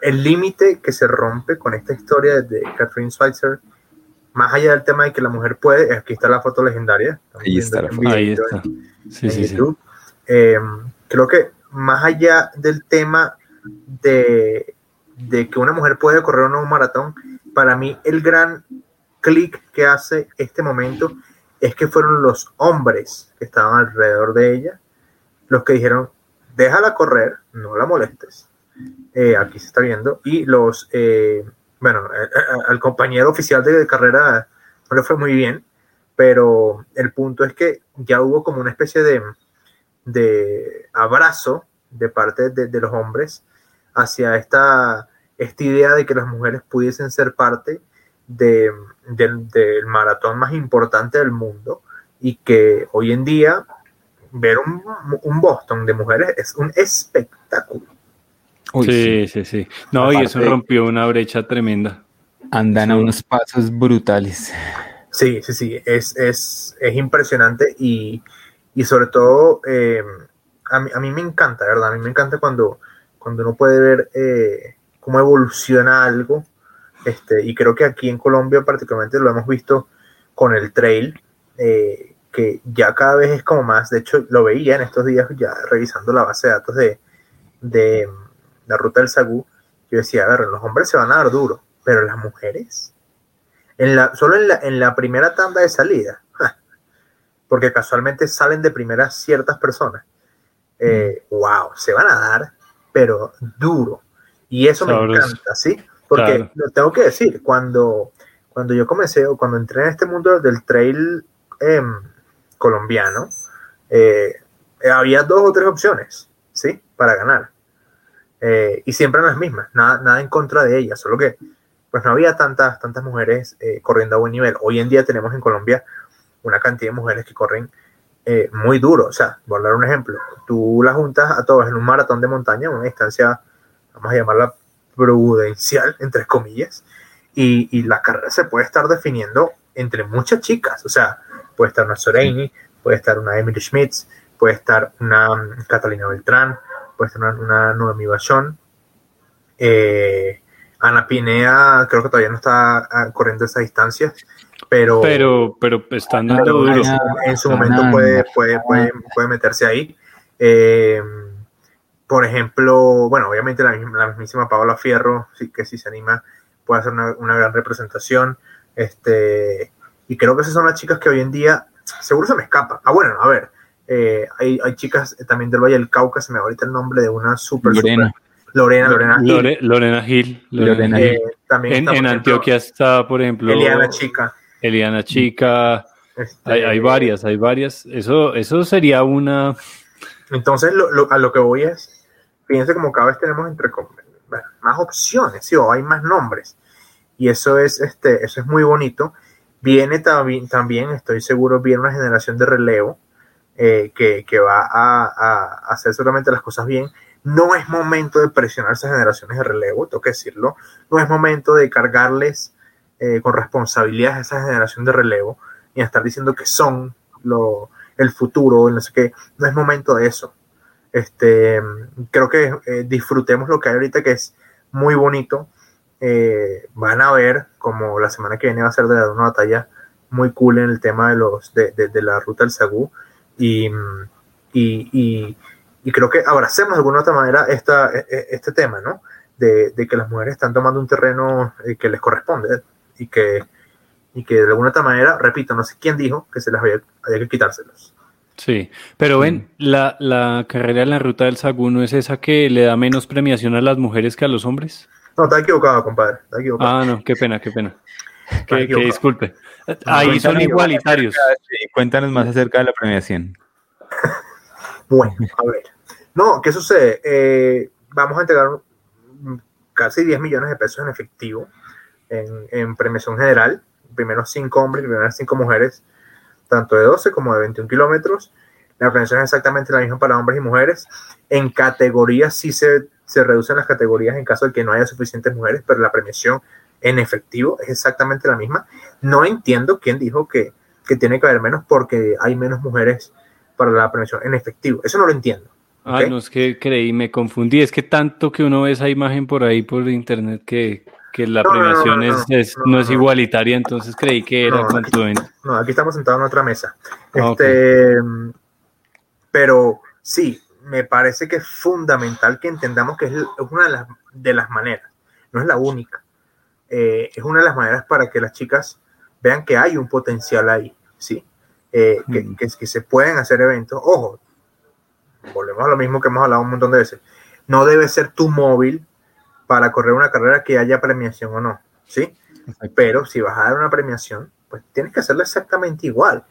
el límite que se rompe con esta historia de Catherine Schweitzer, más allá del tema de que la mujer puede, aquí está la foto legidaria. Ahí está la foto. Ahí está. Sí, sí, YouTube. Eh, creo que más allá del tema de, que una mujer puede correr un maratón, para mí el gran clic que hace este momento es que fueron los hombres que estaban alrededor de ella los que dijeron, déjala correr, no la molestes. Eh, aquí se está viendo. Y los, eh, bueno, eh, al compañero oficial de carrera no le fue muy bien, pero el punto es que ya hubo como una especie de, de abrazo de parte de, los hombres hacia esta, esta idea de que las mujeres pudiesen ser parte de, del maratón más importante del mundo y que hoy en día ver un, un Boston de mujeres es un espectáculo. sí, sí, sí, No, y eso rompió una brecha tremenda. Andan a unos pasos brutales. Sí, sí, sí, es, es, es impresionante y, y sobre todo eh, a, mí, a mí me encanta, ¿verdad? A mí me encanta cuando, cuando uno puede ver eh, cómo evoluciona algo. Este, y creo que aquí en Colombia particularmente lo hemos visto con el trail, eh, que ya cada vez es como más, de hecho lo veía en estos días ya revisando la base de datos de, de la ruta del Sagú, yo decía, a ver, los hombres se van a dar duro, pero las mujeres, en la, solo en la, en la primera tanda de salida, porque casualmente salen de primera ciertas personas, eh, wow, se van a dar, pero duro. Y eso me encanta, ¿sí? Porque lo tengo que decir, cuando, cuando yo comencé o cuando entré en este mundo del trail em, colombiano, eh, había dos o tres opciones, ¿sí? Para ganar. Eh, y siempre las mismas, nada, nada en contra de ellas, solo que pues no había tantas, tantas mujeres eh, corriendo a buen nivel. Hoy en día tenemos en Colombia una cantidad de mujeres que corren eh, muy duro. O sea, a dar un ejemplo. Tú las juntas a todos en un maratón de montaña, una distancia, vamos a llamarla prudencial, entre comillas, y, y la carrera se puede estar definiendo entre muchas chicas. O sea, puede estar una Soreini, puede estar una Emily Schmitz, puede estar una Catalina Beltrán, puede estar una, una Noemi Bachon. Eh, Ana Pinea creo que todavía no está ah, corriendo esa distancia, pero, pero, pero estando duro. En, su momento puede, puede, puede, puede meterse ahí. Eh, por ejemplo, bueno, obviamente la, la, mismísima Paola Fierro, sí que si se anima, puede hacer una, una, gran representación. Este, y creo que esas son las chicas que hoy en día, seguro se me escapa. Ah, bueno, a ver, eh, hay, hay, chicas también del Valle del Cauca, se me va ahorita el nombre de una super, Lorena. Lorena, Lorena Gil. Lorena Gil. Lorena Gil. Eh, también en, en Antioquia está, por ejemplo. Eliana Chica. Eliana Chica. Este, hay, hay, varias, hay varias. Eso, eso sería una. Entonces, lo, lo, a lo que voy es, fíjense como cada vez tenemos entre bueno, más opciones, ¿sí? o hay más nombres. Y eso es, este, eso es muy bonito. Viene también, también, estoy seguro, viene una generación de relevo eh, que, que, va a, a, hacer seguramente las cosas bien no es momento de presionar esas generaciones de relevo, tengo que decirlo. No es momento de cargarles eh, con responsabilidades a esa generación de relevo y estar diciendo que son lo, el futuro, no sé qué. No es momento de eso. Este, creo que eh, disfrutemos lo que hay ahorita, que es muy bonito. Eh, van a ver como la semana que viene va a ser de una batalla muy cool en el tema de los de, de, la ruta del Sagú y, y, y y creo que abracemos de alguna otra manera esta, e, e, este tema, ¿no? De, de, que las mujeres están tomando un terreno que les corresponde y que, y que de alguna otra manera, repito, no sé quién dijo que se las había, había que quitárselos. Sí, pero ven, la, la, carrera en la ruta del Sagú no es esa que le da menos premiación a las mujeres que a los hombres. No, está equivocado, compadre. Está equivocado. Ah, no, qué pena, qué pena. Que, que, disculpe. Ahí son igualitarios. Cuéntanos más acerca de la premiación. Bueno, a ver. No, ¿qué sucede? Eh, vamos a entregar casi 10 millones de pesos en efectivo en, en premiación general. Primero 5 hombres y primeras 5 mujeres, tanto de 12 como de 21 kilómetros. La premiación es exactamente la misma para hombres y mujeres. En categorías sí se, se reducen las categorías en caso de que no haya suficientes mujeres, pero la premiación en efectivo es exactamente la misma. No entiendo quién dijo que, que tiene que haber menos porque hay menos mujeres para la premiación en efectivo. Eso no lo entiendo. ¿okay? Ay, no es que creí, me confundí. Es que tanto que uno ve esa imagen por ahí por internet que, que la no, premiación no, no, es, es, no, es igualitaria, entonces creí que era aquí, No, aquí estamos sentados en otra mesa. Este, okay. Pero sí, me parece que es fundamental que entendamos que es una de las, de las maneras, no es la única. Eh, es una de las maneras para que las chicas vean que hay un potencial ahí, ¿sí? eh, que, que, que, se pueden hacer eventos. Ojo, volvemos a lo mismo que hemos hablado un montón de veces. No debe ser tu móvil para correr una carrera que haya premiación o no, ¿sí? Pero si vas a dar una premiación, pues tienes que hacerla exactamente igual,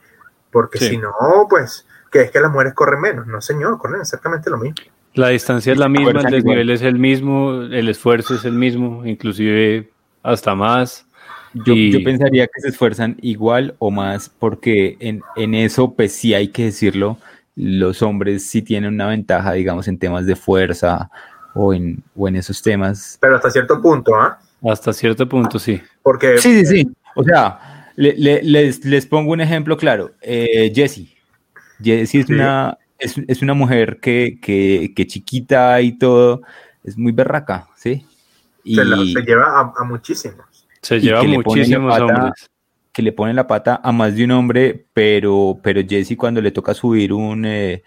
porque sí. si no, pues, que es que las mujeres corren menos. No, señor, corren exactamente lo mismo. La distancia es la misma, el desnivel es el mismo, el esfuerzo es el mismo, inclusive hasta más. Yo, y... yo, pensaría que se esfuerzan igual o más porque en, en, eso, pues sí hay que decirlo, los hombres sí tienen una ventaja, digamos, en temas de fuerza o en, o en esos temas. Pero hasta cierto punto, ¿ah? ¿eh? Hasta cierto punto, sí. Porque... Sí, sí, sí. O sea, le, le, les, les, pongo un ejemplo claro. Eh, Jessie. Jessie es, sí. una, es, es, una mujer que, que, que, chiquita y todo, es muy berraca, ¿sí? Y... Se, la, se lleva a, a muchísimos. Se lleva muchísimos pata, hombres. Que le pone la pata a más de un hombre, pero, pero Jesse cuando le toca subir un, eh,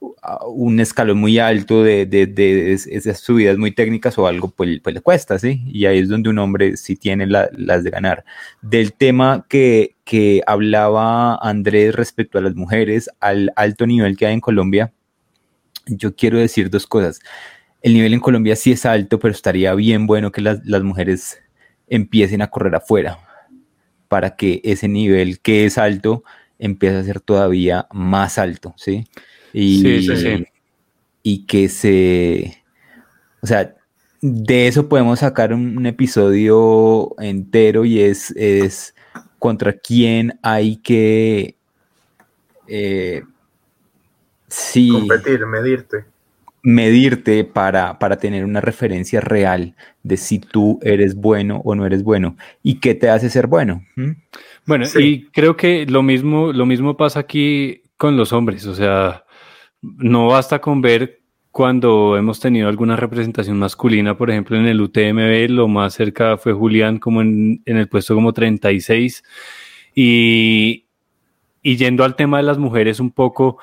un escalón muy alto de, de, de, esas subidas muy técnicas o algo, pues, pues, le cuesta, ¿sí? Y ahí es donde un hombre sí tiene la, las de ganar. Del tema que, que hablaba Andrés respecto a las mujeres, al alto nivel que hay en Colombia, yo quiero decir dos cosas. El nivel en Colombia sí es alto, pero estaría bien bueno que las, las mujeres empiecen a correr afuera para que ese nivel que es alto empiece a ser todavía más alto, ¿sí? Y, Sí, sí, sí. y que se, o sea, de eso podemos sacar un, un episodio entero y es, es contra quién hay que, eh, sí, Competir, medirte. medirte para, para tener una referencia real de si tú eres bueno o no eres bueno y qué te hace ser bueno. Bueno, Sí. y creo que lo mismo, lo mismo pasa aquí con los hombres. O sea, no basta con ver cuando hemos tenido alguna representación masculina, por ejemplo, en el UTMB, lo más cerca fue Julián, como en, el puesto como 36. Y, y yendo al tema de las mujeres un poco,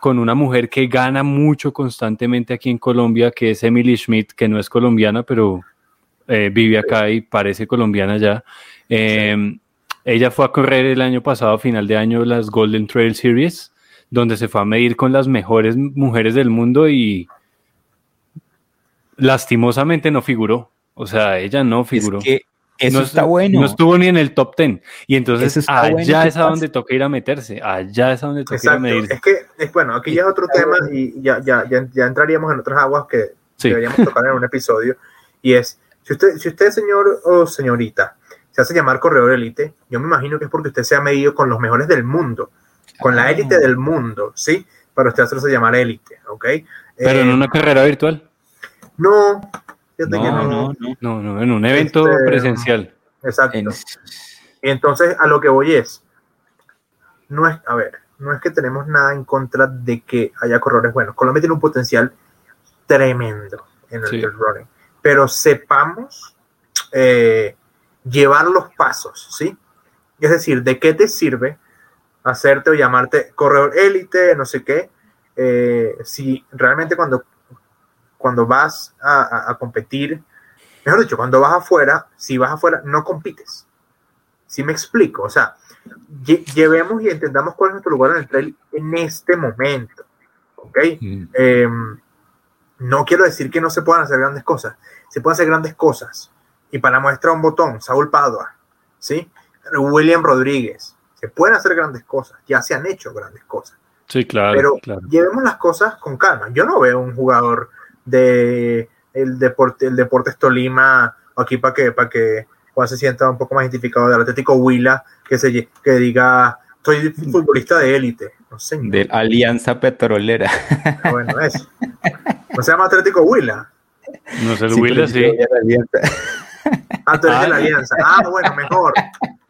con una mujer que gana mucho constantemente aquí en Colombia, que es Emily Schmidt, que no es colombiana, pero eh, vive acá y parece colombiana ya. Eh, ella fue a correr el año pasado, final de año, las Golden Trail Series, donde se fue a medir con las mejores mujeres del mundo y lastimosamente no figuró. O sea, ella no figuró. Es que eso no, está bueno. No estuvo ni en el top 10. Y entonces allá bueno es a donde toca ir a meterse. Allá es a donde toca ir a medirse. Es que, es, bueno, aquí ya es otro tema y ya, ya, ya, ya entraríamos en otras aguas que Sí. deberíamos tocar en un episodio. Y es, si usted, si usted, señor o señorita, se hace llamar corredor élite, yo me imagino que es porque usted se ha medido con los mejores del mundo, con la élite del mundo, ¿sí? Para usted hacerse llamar élite, ¿ok? Pero en Eh, una carrera virtual. No, fíjate que No, no. no, no. En un evento Este, presencial. Exacto. En- Y entonces a lo que voy es, no es, a ver, no es que tenemos nada en contra de que haya corredores buenos. Colombia tiene un potencial tremendo en el Sí. running, pero sepamos eh, llevar los pasos, ¿sí? Es decir, ¿de qué te sirve hacerte o llamarte corredor élite, no sé qué? eh, si realmente cuando, cuando vas a, a- a competir, mejor dicho, cuando vas afuera, si vas afuera, no compites. Si me explico, o sea, lle- llevemos y entendamos cuál es nuestro lugar en el trail en este momento, ¿ok? Mm. Eh, no quiero decir que no se puedan hacer grandes cosas, se pueden hacer grandes cosas. Y para muestra un botón, Saúl Padua, ¿sí? William Rodríguez, se pueden hacer grandes cosas, ya se han hecho grandes cosas. Sí, claro, Pero claro. llevemos las cosas con calma. Yo no veo un jugador de el deporte, el Deportes Tolima aquí para que, para que Juan se sienta un poco más identificado del Atlético Huila, que se que diga soy futbolista de élite. No sé. de Alianza Petrolera. Bueno, eso. No se llama Atlético Huila. No sé, el Sí, pero sí. yo voy a la Alianza. Ah, tú eres de la Ah. Alianza. Ah, bueno, mejor.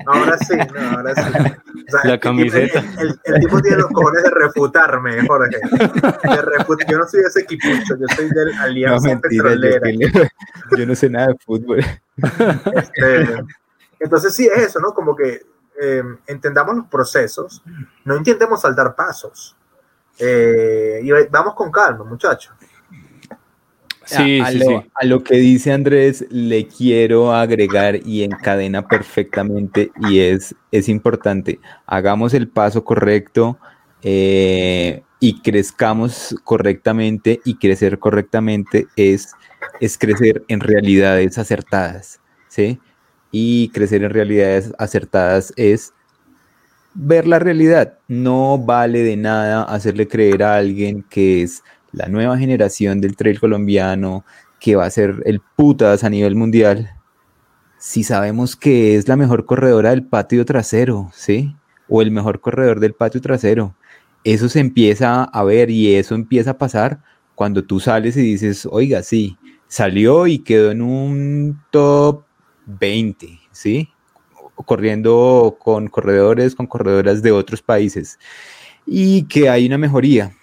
Ahora sí, no, ahora sí. O sea, La el tipo- camiseta. El, el- el tipo tiene los cojones de refutarme, Jorge. De refut- yo no soy de ese equipucho, yo soy del No, Alianza mentira, yo, Petrolera. yo no sé nada de fútbol. Este, entonces sí es eso, ¿no? Como que eh, entendamos los procesos, no intentemos saltar pasos. Eh, y vamos con calma, muchachos. Sí, a, a sí, lo, sí. a lo que dice Andrés, le quiero agregar y encadena perfectamente y es, es importante. Hagamos el paso correcto eh, y crezcamos correctamente y crecer correctamente es, es crecer en realidades acertadas, ¿sí? Y crecer en realidades acertadas es ver la realidad. No vale de nada hacerle creer a alguien que es la nueva generación del trail colombiano, que va a ser el putas a nivel mundial, si sabemos que es la mejor corredora del patio trasero, ¿sí? O el mejor corredor del patio trasero. Eso se empieza a ver y eso empieza a pasar cuando tú sales y dices, oiga, sí, salió y quedó en un top 20, ¿sí? Corriendo con corredores, con corredoras de otros países. Y que hay una mejoría.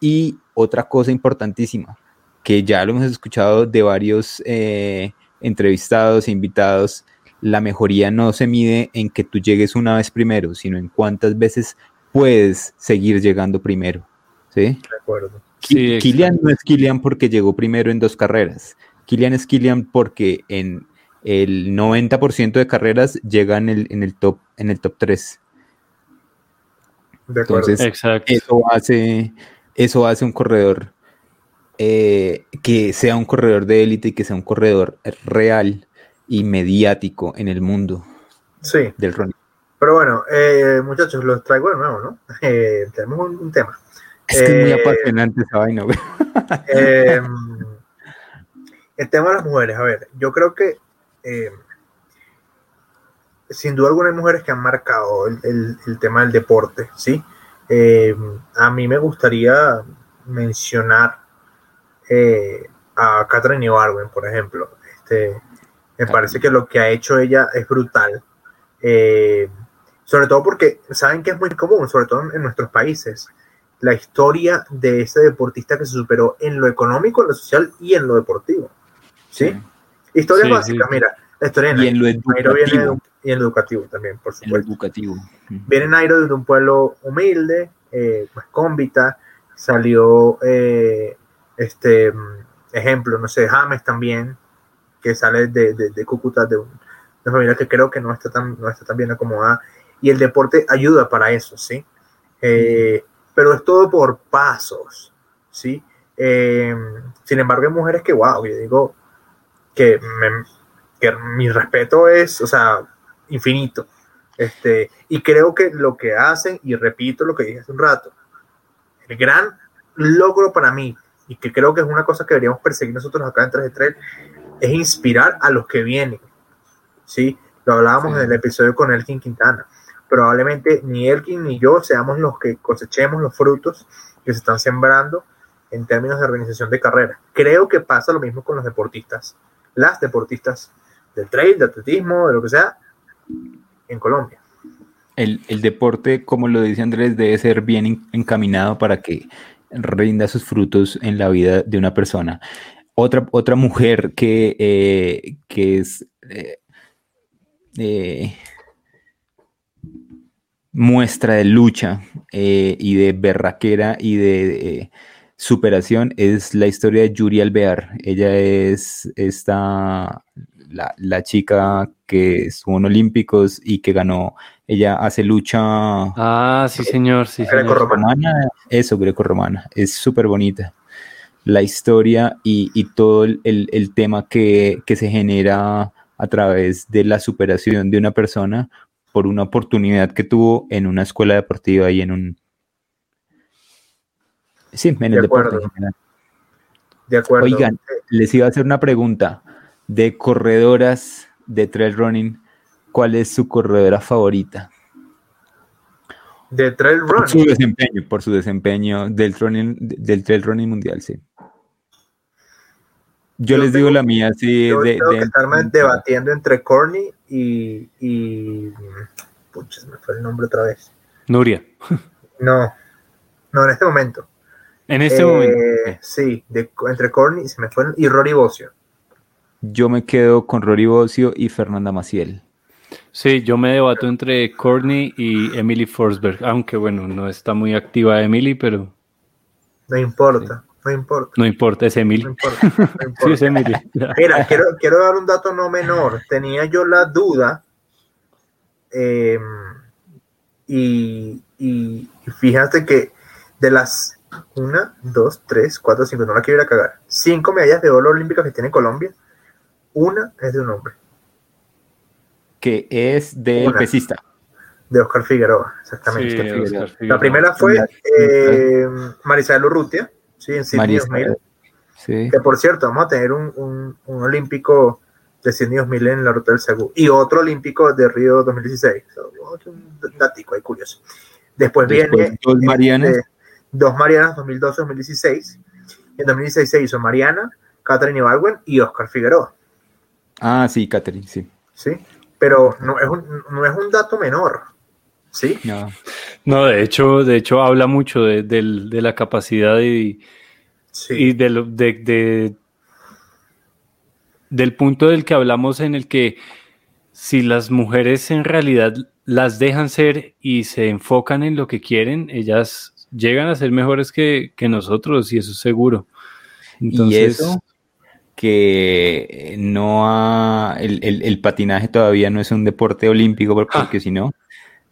Y otra cosa importantísima, que ya lo hemos escuchado de varios eh, entrevistados e invitados, la mejoría no se mide en que tú llegues una vez primero, sino en cuántas veces puedes seguir llegando primero. ¿sí? De acuerdo. Sí, Kilian no es Kilian porque llegó primero en dos carreras. Kilian es Kilian porque en, el 90% de carreras llega en el, en el, top, en el top 3. De acuerdo. Entonces, Exacto. eso hace, eso hace un corredor eh, que sea un corredor de élite y que sea un corredor real y mediático en el mundo sí. del running. Pero bueno, eh, muchachos, los traigo de nuevo, ¿no? Eh, tenemos un, un tema. Es que es muy Eh, apasionante esa vaina, güey. Eh, el tema de las mujeres, a ver, yo creo que eh, sin duda alguna hay mujeres que han marcado el, el- el tema del deporte, ¿sí? Eh, a mí me gustaría mencionar eh, a Catherine Ibarwen, por ejemplo. Este, me parece que lo que ha hecho ella es brutal. Eh, sobre todo porque saben que es muy común, sobre todo en, nuestros países, la historia de ese deportista que se superó en lo económico, en lo social y en lo deportivo. ¿Sí? Historias Sí, básicas, sí. mira, la historia de Y en lo Nairo viene de educativo. un- y en lo educativo también, por supuesto. educativo. Viene Nairo de un pueblo humilde, eh, pues cómbita, salió eh, este ejemplo, no sé, James también, que sale de, de, de Cúcuta, de un- una familia que creo que no está tan, no está tan bien acomodada, y el deporte ayuda para eso, ¿sí? Eh, pero es todo por pasos, ¿sí? Eh, sin embargo, hay mujeres que, wow, yo digo que, me- que mi respeto es, o sea, infinito. Este, y creo que lo que hacen, y repito lo que dije hace un rato, el gran logro para mí, y que creo que es una cosa que deberíamos perseguir nosotros acá en 3 de 3, es inspirar a los que vienen. ¿sí? Lo hablábamos Sí. en el episodio con Elkin Quintana. Probablemente ni Elkin ni yo seamos los que cosechemos los frutos que se están sembrando en términos de organización de carrera. Creo que pasa lo mismo con los deportistas, las deportistas del trail, de atletismo, de lo que sea, en Colombia. El, el deporte, como lo dice Andrés, debe ser bien en- encaminado para que rinda sus frutos en la vida de una persona. Otra, otra mujer que, eh, que es eh, eh, muestra de lucha y de berraquera y de superación es la historia de Yuri Alvear. Ella es esta, la, la chica que estuvo en Olímpicos y que ganó. Ella hace lucha Ah, sí, señor, sí, señor. Grecorromana. romana, eso, greco-romana. Es súper bonita. La historia y, y todo el, el- el tema que, que se genera a través de la superación de una persona por una oportunidad que tuvo en una escuela deportiva y en un... Sí, en el De deporte acuerdo. en general. De acuerdo. Oigan, les iba a hacer una pregunta. De corredoras de trail running, ¿cuál es su corredora favorita? de trail Por su running. desempeño, por su desempeño del, running, del trail running mundial, sí. Yo, Yo les digo tengo- la mía, sí. Yo de, tengo de- que estarme debatiendo entre Corny y, y. Pucha, se me fue el nombre otra vez. Nuria. No, no, en este momento. En este Eh, momento. Sí, de, entre Corny se me fue y Rory Bocio. Yo me quedo con Rory Bocio y Fernanda Maciel. Sí, yo me debato entre Courtney y Emily Forsberg, aunque bueno, no está muy activa Emily, pero No importa, no importa. no importa, es Emily. No importa, no Sí, importa. es Emily. Mira, quiero, quiero dar un dato no menor. Tenía yo la duda. eh, y, y- y fíjate que de las una, dos, tres, cuatro, cinco, no la quiero ir a cagar. Cinco medallas de oro olímpicas que tiene Colombia, una es de un hombre, Que es del Una. pesista. de Oscar Figueroa, Sí, exactamente. Oscar la primera fue eh, Marisabel Urrutia, sí, en Sydney María 2000. Isabel. Sí. Que por cierto, vamos a tener un, un- un olímpico de Sydney 2000 en la ruta del Segú y otro olímpico de Río 2016. So, un datico ahí curioso. Después, Después, viene dos Marianas. este, dos Marianas 2012-2016. En 2016 se hizo Mariana, Catherine Ibargüen y Oscar Figueroa. Ah, sí, Catherine, sí. ¿sí? Pero no es un, no es un dato menor. ¿sí? No. No, de hecho, de hecho habla mucho de, del- de la capacidad y, Sí. y de lo- de- de- del punto del que hablamos en el que si las mujeres en realidad las dejan ser y se enfocan en lo que quieren, ellas llegan a ser mejores que, que nosotros y eso es seguro. y Entonces, eso, que no ha, el, el- el patinaje todavía no es un deporte olímpico Ah. porque si no,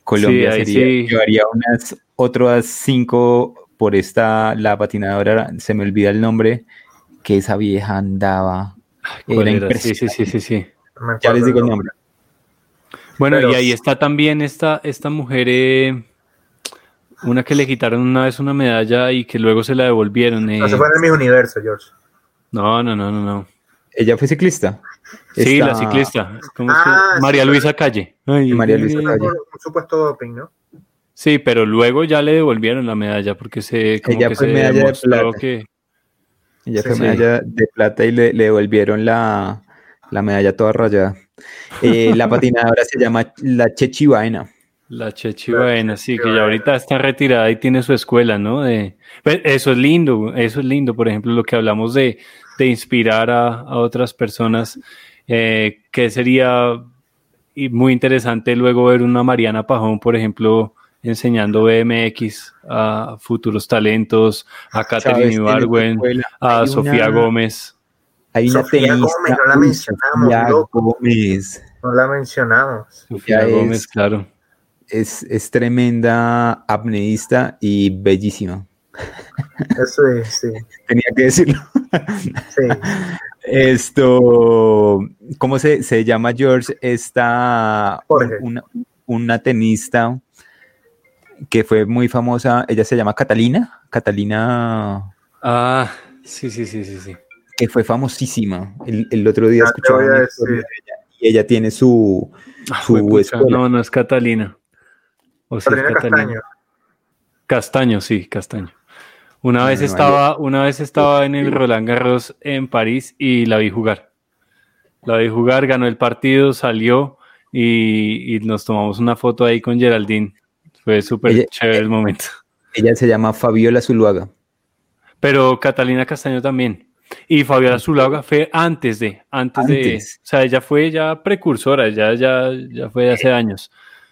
Colombia sería, sí. llevaría unas otras cinco por esta, la patinadora, se me olvida el nombre, que esa vieja andaba. ¿Cuál Era era? Sí, sí, sí, sí, sí. Ya les digo el el nombre. Bueno, Pero- y ahí está también esta, esta mujer, eh, una que le quitaron una vez una medalla y que luego se la devolvieron. eh. No se fue en el mismo universo, George. No, no, no, no, no. Ella fue ciclista. Sí, Esta- la ciclista. ¿Cómo es que- Ah, sí, María Luisa Calle. Ay, María Luisa Calle. Por un supuesto doping, ¿no? Sí, pero luego ya le devolvieron la medalla porque se, como Ella que fue se medalla de plata. que Ella Sí, fue sí. medalla de plata y le, le devolvieron la, la medalla toda rayada. Eh, la patinadora se llama la Chechi Vaina. la Chechi La Baena, sí, que ya ahorita está retirada y tiene su escuela, ¿no? De, pues, eso es lindo, eso es lindo, por ejemplo, lo que hablamos de, de inspirar a, a otras personas, eh, que sería y muy interesante luego ver una Mariana Pajón, por ejemplo, enseñando BMX a futuros talentos, a Catherine ¿Sabes? En esta Ibargüen, escuela a hay Sofía una- Gómez. Hay una Sofía tenista. Gómez, no la mencionamos, Sofía loco. Gómez. No la mencionamos. Sofía es- Gómez, claro. Es, es tremenda apneísta y bellísima. Eso es, sí. Tenía que decirlo. sí. Esto, ¿cómo se, se llama George? Esta Jorge. una, una tenista que fue muy famosa, ella se llama Catalina, Catalina, Ah, sí, sí, sí, sí, sí. que fue famosísima. El, el otro día escuchaba una historia de ella y ella tiene su, Ah, su no, no es Catalina. O sí es Catalina Catalina. Castaño. Castaño, sí, Castaño. Una vez estaba, una vez estaba en el Roland Garros en París y la vi jugar. La vi jugar, ganó el partido, salió y, y nos tomamos una foto ahí con Geraldine. Fue súper chévere el momento. Ella se llama Fabiola Zuluaga. Pero Catalina Castaño también. Y Fabiola Zulaga fue antes de, antes, de, o sea, ella fue ya precursora, ya, ya, ya fue hace años.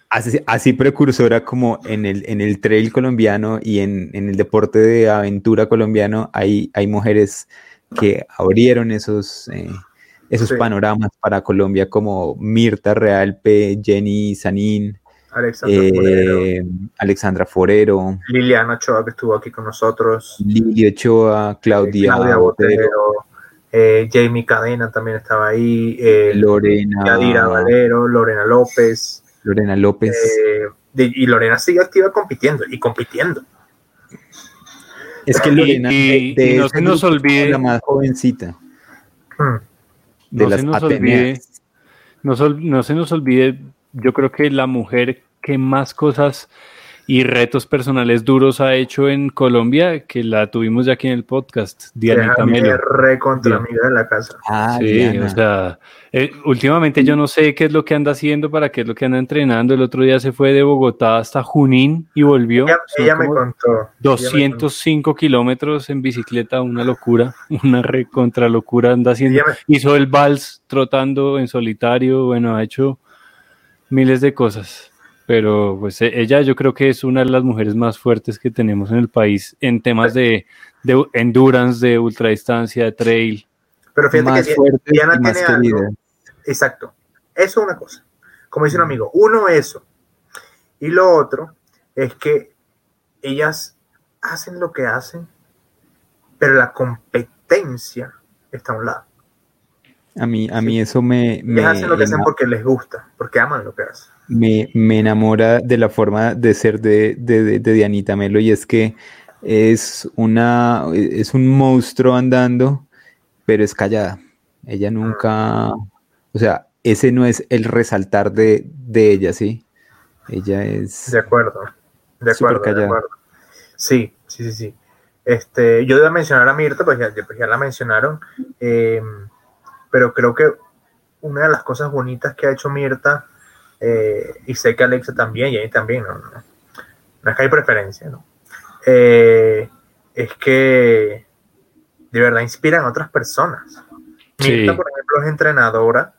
Así, así precursora como en el, en el trail colombiano y en, en el deporte de aventura colombiano, hay, hay mujeres que abrieron esos, eh, esos Sí. panoramas para Colombia como Mirta Realpe, Jenny Sanín, Alexandra Forero, eh, Alexandra Forero, Liliana Ochoa, que estuvo aquí con nosotros. Lili Ochoa, Claudia, Claudia Botero, Botero. eh, Jamie Cadena también estaba ahí. Lorena, Yadira Valero, Lorena López. Lorena López. eh, de- y Lorena sigue activa compitiendo y compitiendo. es que Lorena y- de, de y no se nos olvide- la más jovencita Hmm. de No las se nos Ateneas. olvide, no, sol- no se nos olvide, yo creo que la mujer que más cosas y retos personales duros ha hecho en Colombia, que la tuvimos ya aquí en el podcast, Dianita Melo. re contra Bien. amiga de la casa. Ah, Sí, Diana. o sea, eh, últimamente yo no sé qué es lo que anda haciendo, para qué es lo que anda entrenando. El otro día se fue de Bogotá hasta Junín y volvió. Ella, ella me contó. ella me contó. 205 kilómetros en bicicleta, una locura, una re contra locura anda haciendo. Me- Hizo el vals trotando en solitario, bueno, ha hecho miles de cosas. Pero pues e- ella yo creo que es una de las mujeres más fuertes que tenemos en el país en temas de, de endurance, de ultradistancia, de trail. Pero fíjate más que fuerte Diana tiene algo. Exacto. Eso es una cosa. Como dice un amigo, uno eso. Y lo otro es que ellas hacen lo que hacen, pero la competencia está a un lado. A mí, a mí eso me, me, hacen lo que hacen porque les gusta, porque aman lo que hacen. me, me enamora de la forma de ser de, de, de- de Dianita Melo y es que es una es un monstruo andando, pero es callada. Ella nunca, o sea, ese no es el resaltar de, de ella, ¿sí? Ella es De acuerdo. De acuerdo, de acuerdo. Sí, sí, sí, sí. Este, yo iba a mencionar a Mirta, pues ya, pues ya la mencionaron. eh, pero creo que una de las cosas bonitas que ha hecho Mirta, eh, y sé que Alexa también, y ahí también, no, no, no es que hay preferencia, ¿no? Eh, es que de verdad inspiran a otras personas. Sí. Mirta, por ejemplo, es entrenadora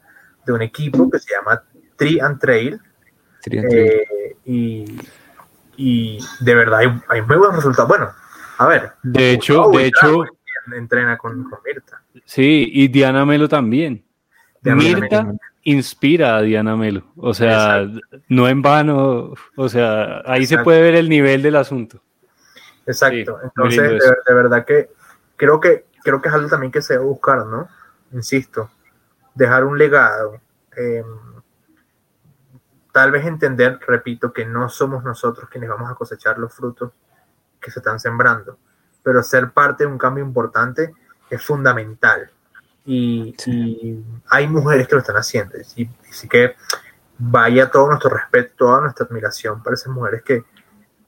de un equipo que se llama Tri and Trail, eh, y, y de verdad hay, hay muy buenos resultados. Bueno, a ver. De hecho, de hecho, entrena con, con Mirta. Sí, y Diana Melo también. Diana Mirta Melo. inspira a Diana Melo. O sea, no en vano. O sea, ahí se puede ver el nivel del asunto. Exacto. Sí, Entonces, de, verdad que creo que creo que es algo también que se debe buscar, ¿no? Insisto, dejar un legado. eh, tal vez entender, repito, que no somos nosotros quienes vamos a cosechar los frutos que se están sembrando, pero ser parte de un cambio importante es fundamental. Y, y hay mujeres que lo están haciendo. Y así que vaya todo nuestro respeto, toda nuestra admiración para esas mujeres que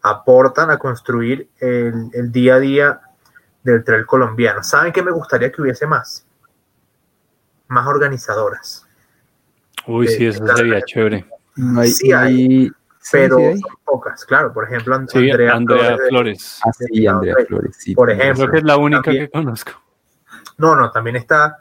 aportan a construir el, el día a día del trail colombiano. ¿Saben qué me gustaría que hubiese más? Más organizadoras. Uy, Eh, sí, eso claro. sería chévere. No hay, Sí hay, sí, Pero sí son pocas, claro. Por ejemplo, And- Sí, Andrea, Andrea, Flores de- Flores. Ah, sí, Andrea Flores, sí. Por ejemplo, Creo que es la única también- que conozco. No, no, también está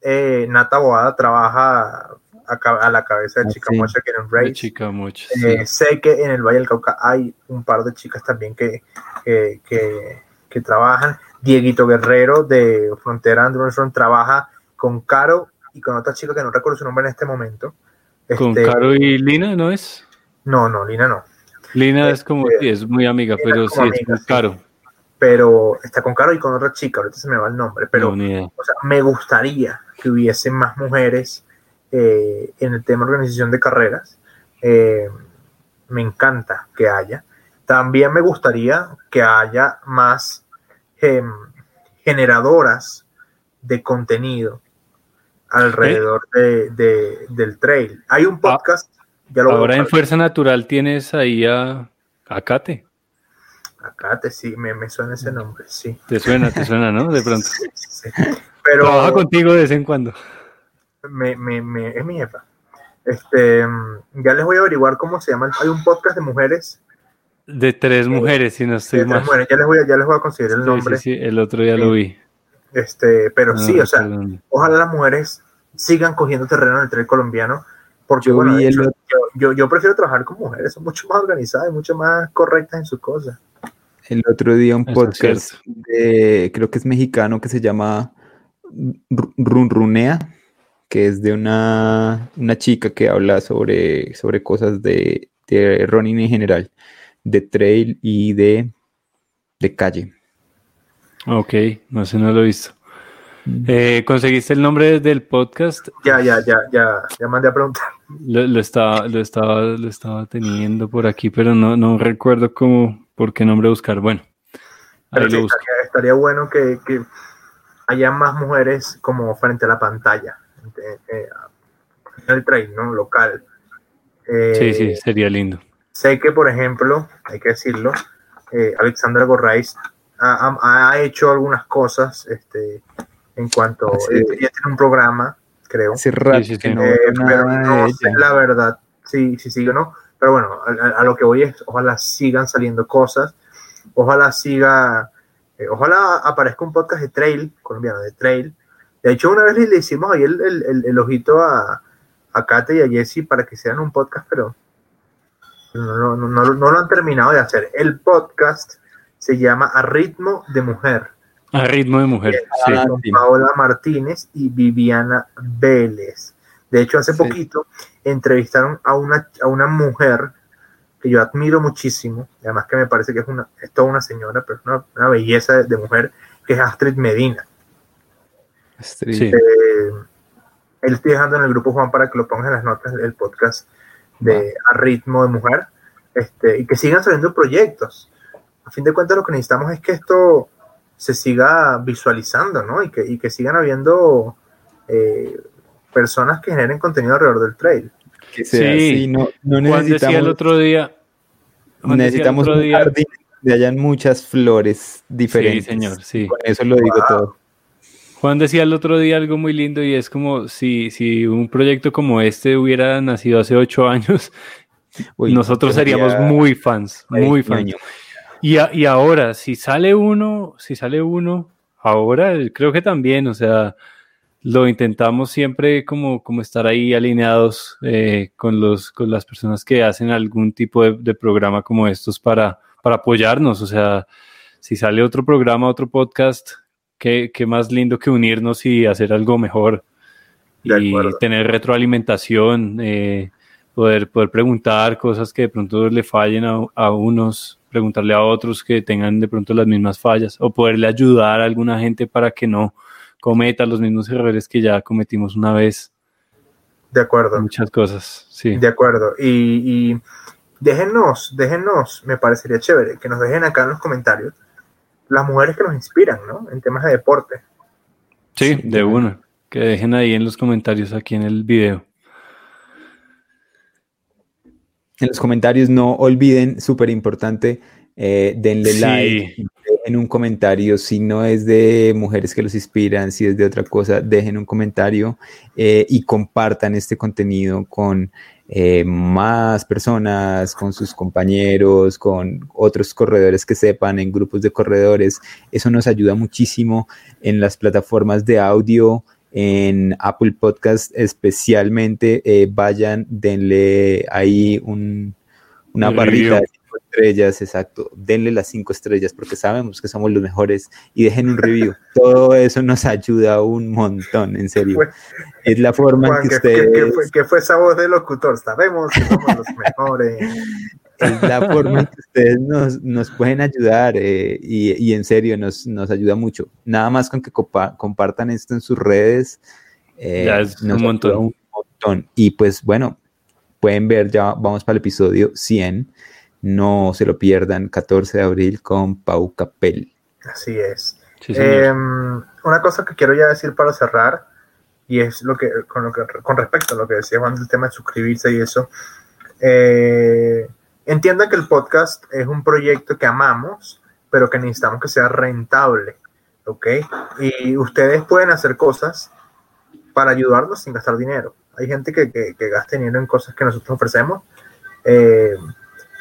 eh, Nata Boada, trabaja a, la cabeza de Ah, Chica sí. Mocha que en un De race. chica mucho. Eh, sé que en el Valle del Cauca hay un par de chicas también que, que, que- que trabajan. Dieguito Guerrero de Frontera Android trabaja con Caro y con otra chica que no recuerdo su nombre en este momento. Con Este, Caro y Lina, ¿no es? No, no, Lina no. Lina es como, Este, sí, es muy amiga, Lina pero es sí, como es muy sí. caro. Pero está con Caro y con otra chica, ahorita se me va el nombre. Pero No, o sea, me gustaría que hubiese más mujeres eh, en el tema de organización de carreras. Eh, me encanta que haya. También me gustaría que haya más em, generadoras de contenido alrededor de, de- del trail. Hay un podcast, ya lo voy a Ahora en. Fuerza Natural tienes ahí a, a Kate. Acá te sí, me, me suena ese nombre, sí. Te suena, te suena, ¿no? De pronto. Sí, sí, sí. Pero Trabaja contigo de vez en cuando. me, me, me- es mi jefa. Este, ya les voy a averiguar cómo se llama. Hay un podcast de mujeres. De tres mujeres, si no estoy mal. mujeres. Ya les voy a, ya les voy a conseguir el Sí, nombre. sí, sí, el otro día lo vi. Este, pero No sí, o sea, ojalá las mujeres sigan cogiendo terreno en el tren colombiano. Porque Yo bueno, vi el yo, yo, yo prefiero trabajar con mujeres, son mucho más organizadas y mucho más correctas en sus cosas. El otro día un Eso podcast de, creo que es mexicano, que se llama Ru- Runrunea, que es de una, una chica que habla sobre, sobre cosas de, de running en general, de trail y de, de calle. Ok, no sé, no lo he visto. Eh, ¿Conseguiste el nombre del podcast? Ya, ya, ya, ya, ya mandé a preguntar. Lo, lo estaba, lo estaba, lo estaba teniendo por aquí, pero no, no recuerdo cómo, por qué nombre buscar. Bueno, ahí sí, lo busco. estaría, estaría bueno que, que haya más mujeres como frente a la pantalla, eh, eh, en el trail, ¿no? Local. Eh, Sí, sí, sería lindo. Sé que, por ejemplo, hay que decirlo, eh, Alexandra Gorraiz ha, ha- ha hecho algunas cosas este, en cuanto. Así ella, es. ella tiene un programa, creo. Sí, sí. que no eh, pero no sé la verdad si sí, sí o no. Pero bueno, a, a- lo que voy es, ojalá sigan saliendo cosas, ojalá siga, eh, ojalá aparezca un podcast de trail, colombiano, de trail. De hecho, una vez le, hicimos ahí el, el- el- el ojito a, a Kate y a Jesse para que sean un podcast, pero no, no, no, no lo han terminado de hacer. El podcast se llama A Ritmo de Mujer A ritmo de mujer. Sí. Con sí. Paola Martínez y Viviana Vélez. De hecho, hace Sí. poquito entrevistaron a una, a una mujer que yo admiro muchísimo, y además que me parece que es, una, es toda una señora, pero es una, una belleza de, de mujer, que es Astrid Medina. Astrid. Sí. Eh, él estoy dejando en el grupo Juan para que lo pongas en las notas el podcast de A Ritmo de Mujer, este, y que sigan saliendo proyectos. A fin de cuentas, lo que necesitamos es que esto se siga visualizando, ¿no? Y que, y que sigan habiendo eh, personas que generen contenido alrededor del trail. Que sea Sí. así, no, no Juan decía el necesitamos, otro día. Necesitamos otro un día- jardín donde hayan muchas flores diferentes. Sí, señor, sí. Con eso lo digo Wow. todo. Juan decía el otro día algo muy lindo y es como si, si un proyecto como este hubiera nacido hace ocho años, Uy, nosotros sería seríamos muy fans, muy fans. Y, a- y ahora, si sale uno, si sale uno, ahora creo que también, o sea, lo intentamos siempre como, como estar ahí alineados eh, con, los, con las personas que hacen algún tipo de, de programa como estos para, para apoyarnos. O sea, si sale otro programa, otro podcast, qué, qué más lindo que unirnos y hacer algo mejor. Y tener retroalimentación, eh, poder, poder preguntar cosas que de pronto le fallen a, a unos, preguntarle a otros que tengan de pronto las mismas fallas o poderle ayudar a alguna gente para que no cometa los mismos errores que ya cometimos una vez. De acuerdo. Muchas cosas, sí. De acuerdo. Y, y déjenos, déjenos, me parecería chévere que nos dejen acá en los comentarios las mujeres que nos inspiran, ¿no? En temas de deporte. Sí, de una. Que dejen ahí en los comentarios aquí en el video. En los comentarios no olviden, súper importante, eh, denle Sí. like, dejen un comentario, si no es de mujeres que los inspiran, si es de otra cosa, dejen un comentario eh, y compartan este contenido con eh, más personas, con sus compañeros, con otros corredores que sepan, en grupos de corredores. Eso nos ayuda muchísimo en las plataformas de audio, en Apple Podcast especialmente. eh, vayan, denle ahí un, una Un barrita de cinco estrellas, exacto. Denle las cinco estrellas porque sabemos que somos los mejores y dejen un review. Todo eso nos ayuda un montón, en serio. Fue- Es la forma en que ¿qué, qué- qué ustedes fue, qué fue esa voz de locutor? Sabemos que somos los mejores. es la forma en que ustedes nos, nos pueden ayudar eh, y, y en serio nos, nos ayuda mucho. Nada más con que copa- compartan esto en sus redes. eh, Ya es un montón. un montón. Y pues bueno, pueden ver, ya vamos para el episodio 100. No se lo pierdan, 14 de abril con Pau Capel. Así es. Sí. Em, una cosa que quiero ya decir para cerrar, y es lo que con, lo que, con respecto a lo que decía Juan del tema de suscribirse y eso, eh, entiendan que el podcast es un proyecto que amamos, pero que necesitamos que sea rentable, ¿ok? Y ustedes pueden hacer cosas para ayudarnos sin gastar dinero. Hay gente que, que, gasta dinero en cosas que nosotros ofrecemos, eh,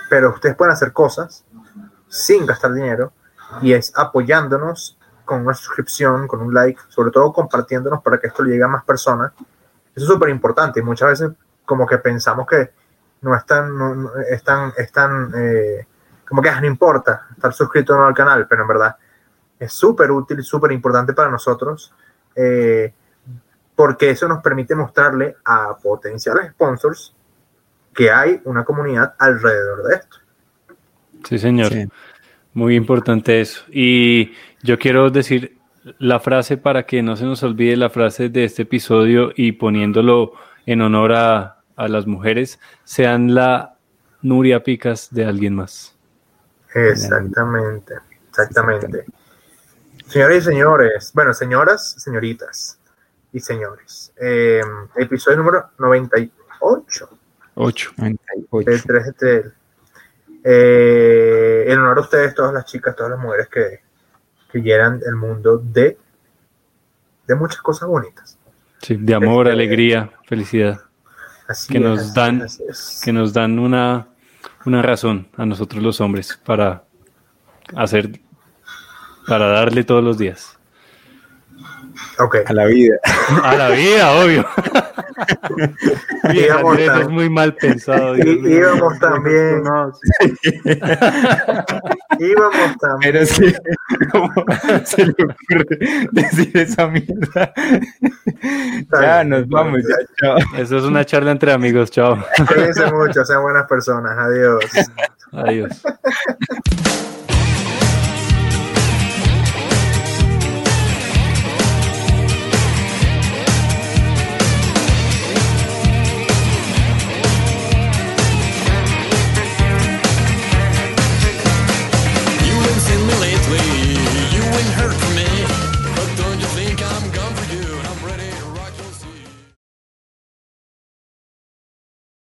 pero ustedes pueden hacer cosas sin gastar dinero y es apoyándonos con una suscripción, con un like, sobre todo compartiéndonos para que esto le llegue a más personas. Eso es súper importante y muchas veces como que pensamos que no es tan, no, no- es tan, es tan, eh, como que ah, no importa estar suscrito o no al canal, pero en verdad es súper útil, súper importante para nosotros, eh, porque eso nos permite mostrarle a potenciales sponsors que hay una comunidad alrededor de esto. Sí, señor. Sí. Muy importante eso. Y yo quiero decir la frase para que no se nos olvide la frase de este episodio y poniéndolo en honor a, a las mujeres, sean la Nuria Picas de alguien más. Exactamente, exactamente. Señores y señores, bueno, señoras, señoritas y señores, eh, episodio número 98 Ocho. 98. del 3 de. Eh, en honor a ustedes, todas las chicas, todas las mujeres que, que llenan el mundo de, de muchas cosas bonitas. Sí, de amor, Este- alegría, felicidad, Así Que es, nos dan- es, que nos dan una, una razón a nosotros los hombres para hacer, para darle todos los días. Ok, A la vida. A la vida, obvio. Bien, Íbamos Andrés, tan- es muy mal pensado. Dios Y- mío. íbamos también, íbamos también. Pero es que, ¿cómo se le ocurre decir esa mierda? ya, bien. nos vamos, ya, chao. Eso es una charla entre amigos, chao. Cuídense mucho, sean buenas personas. Adiós. Adiós.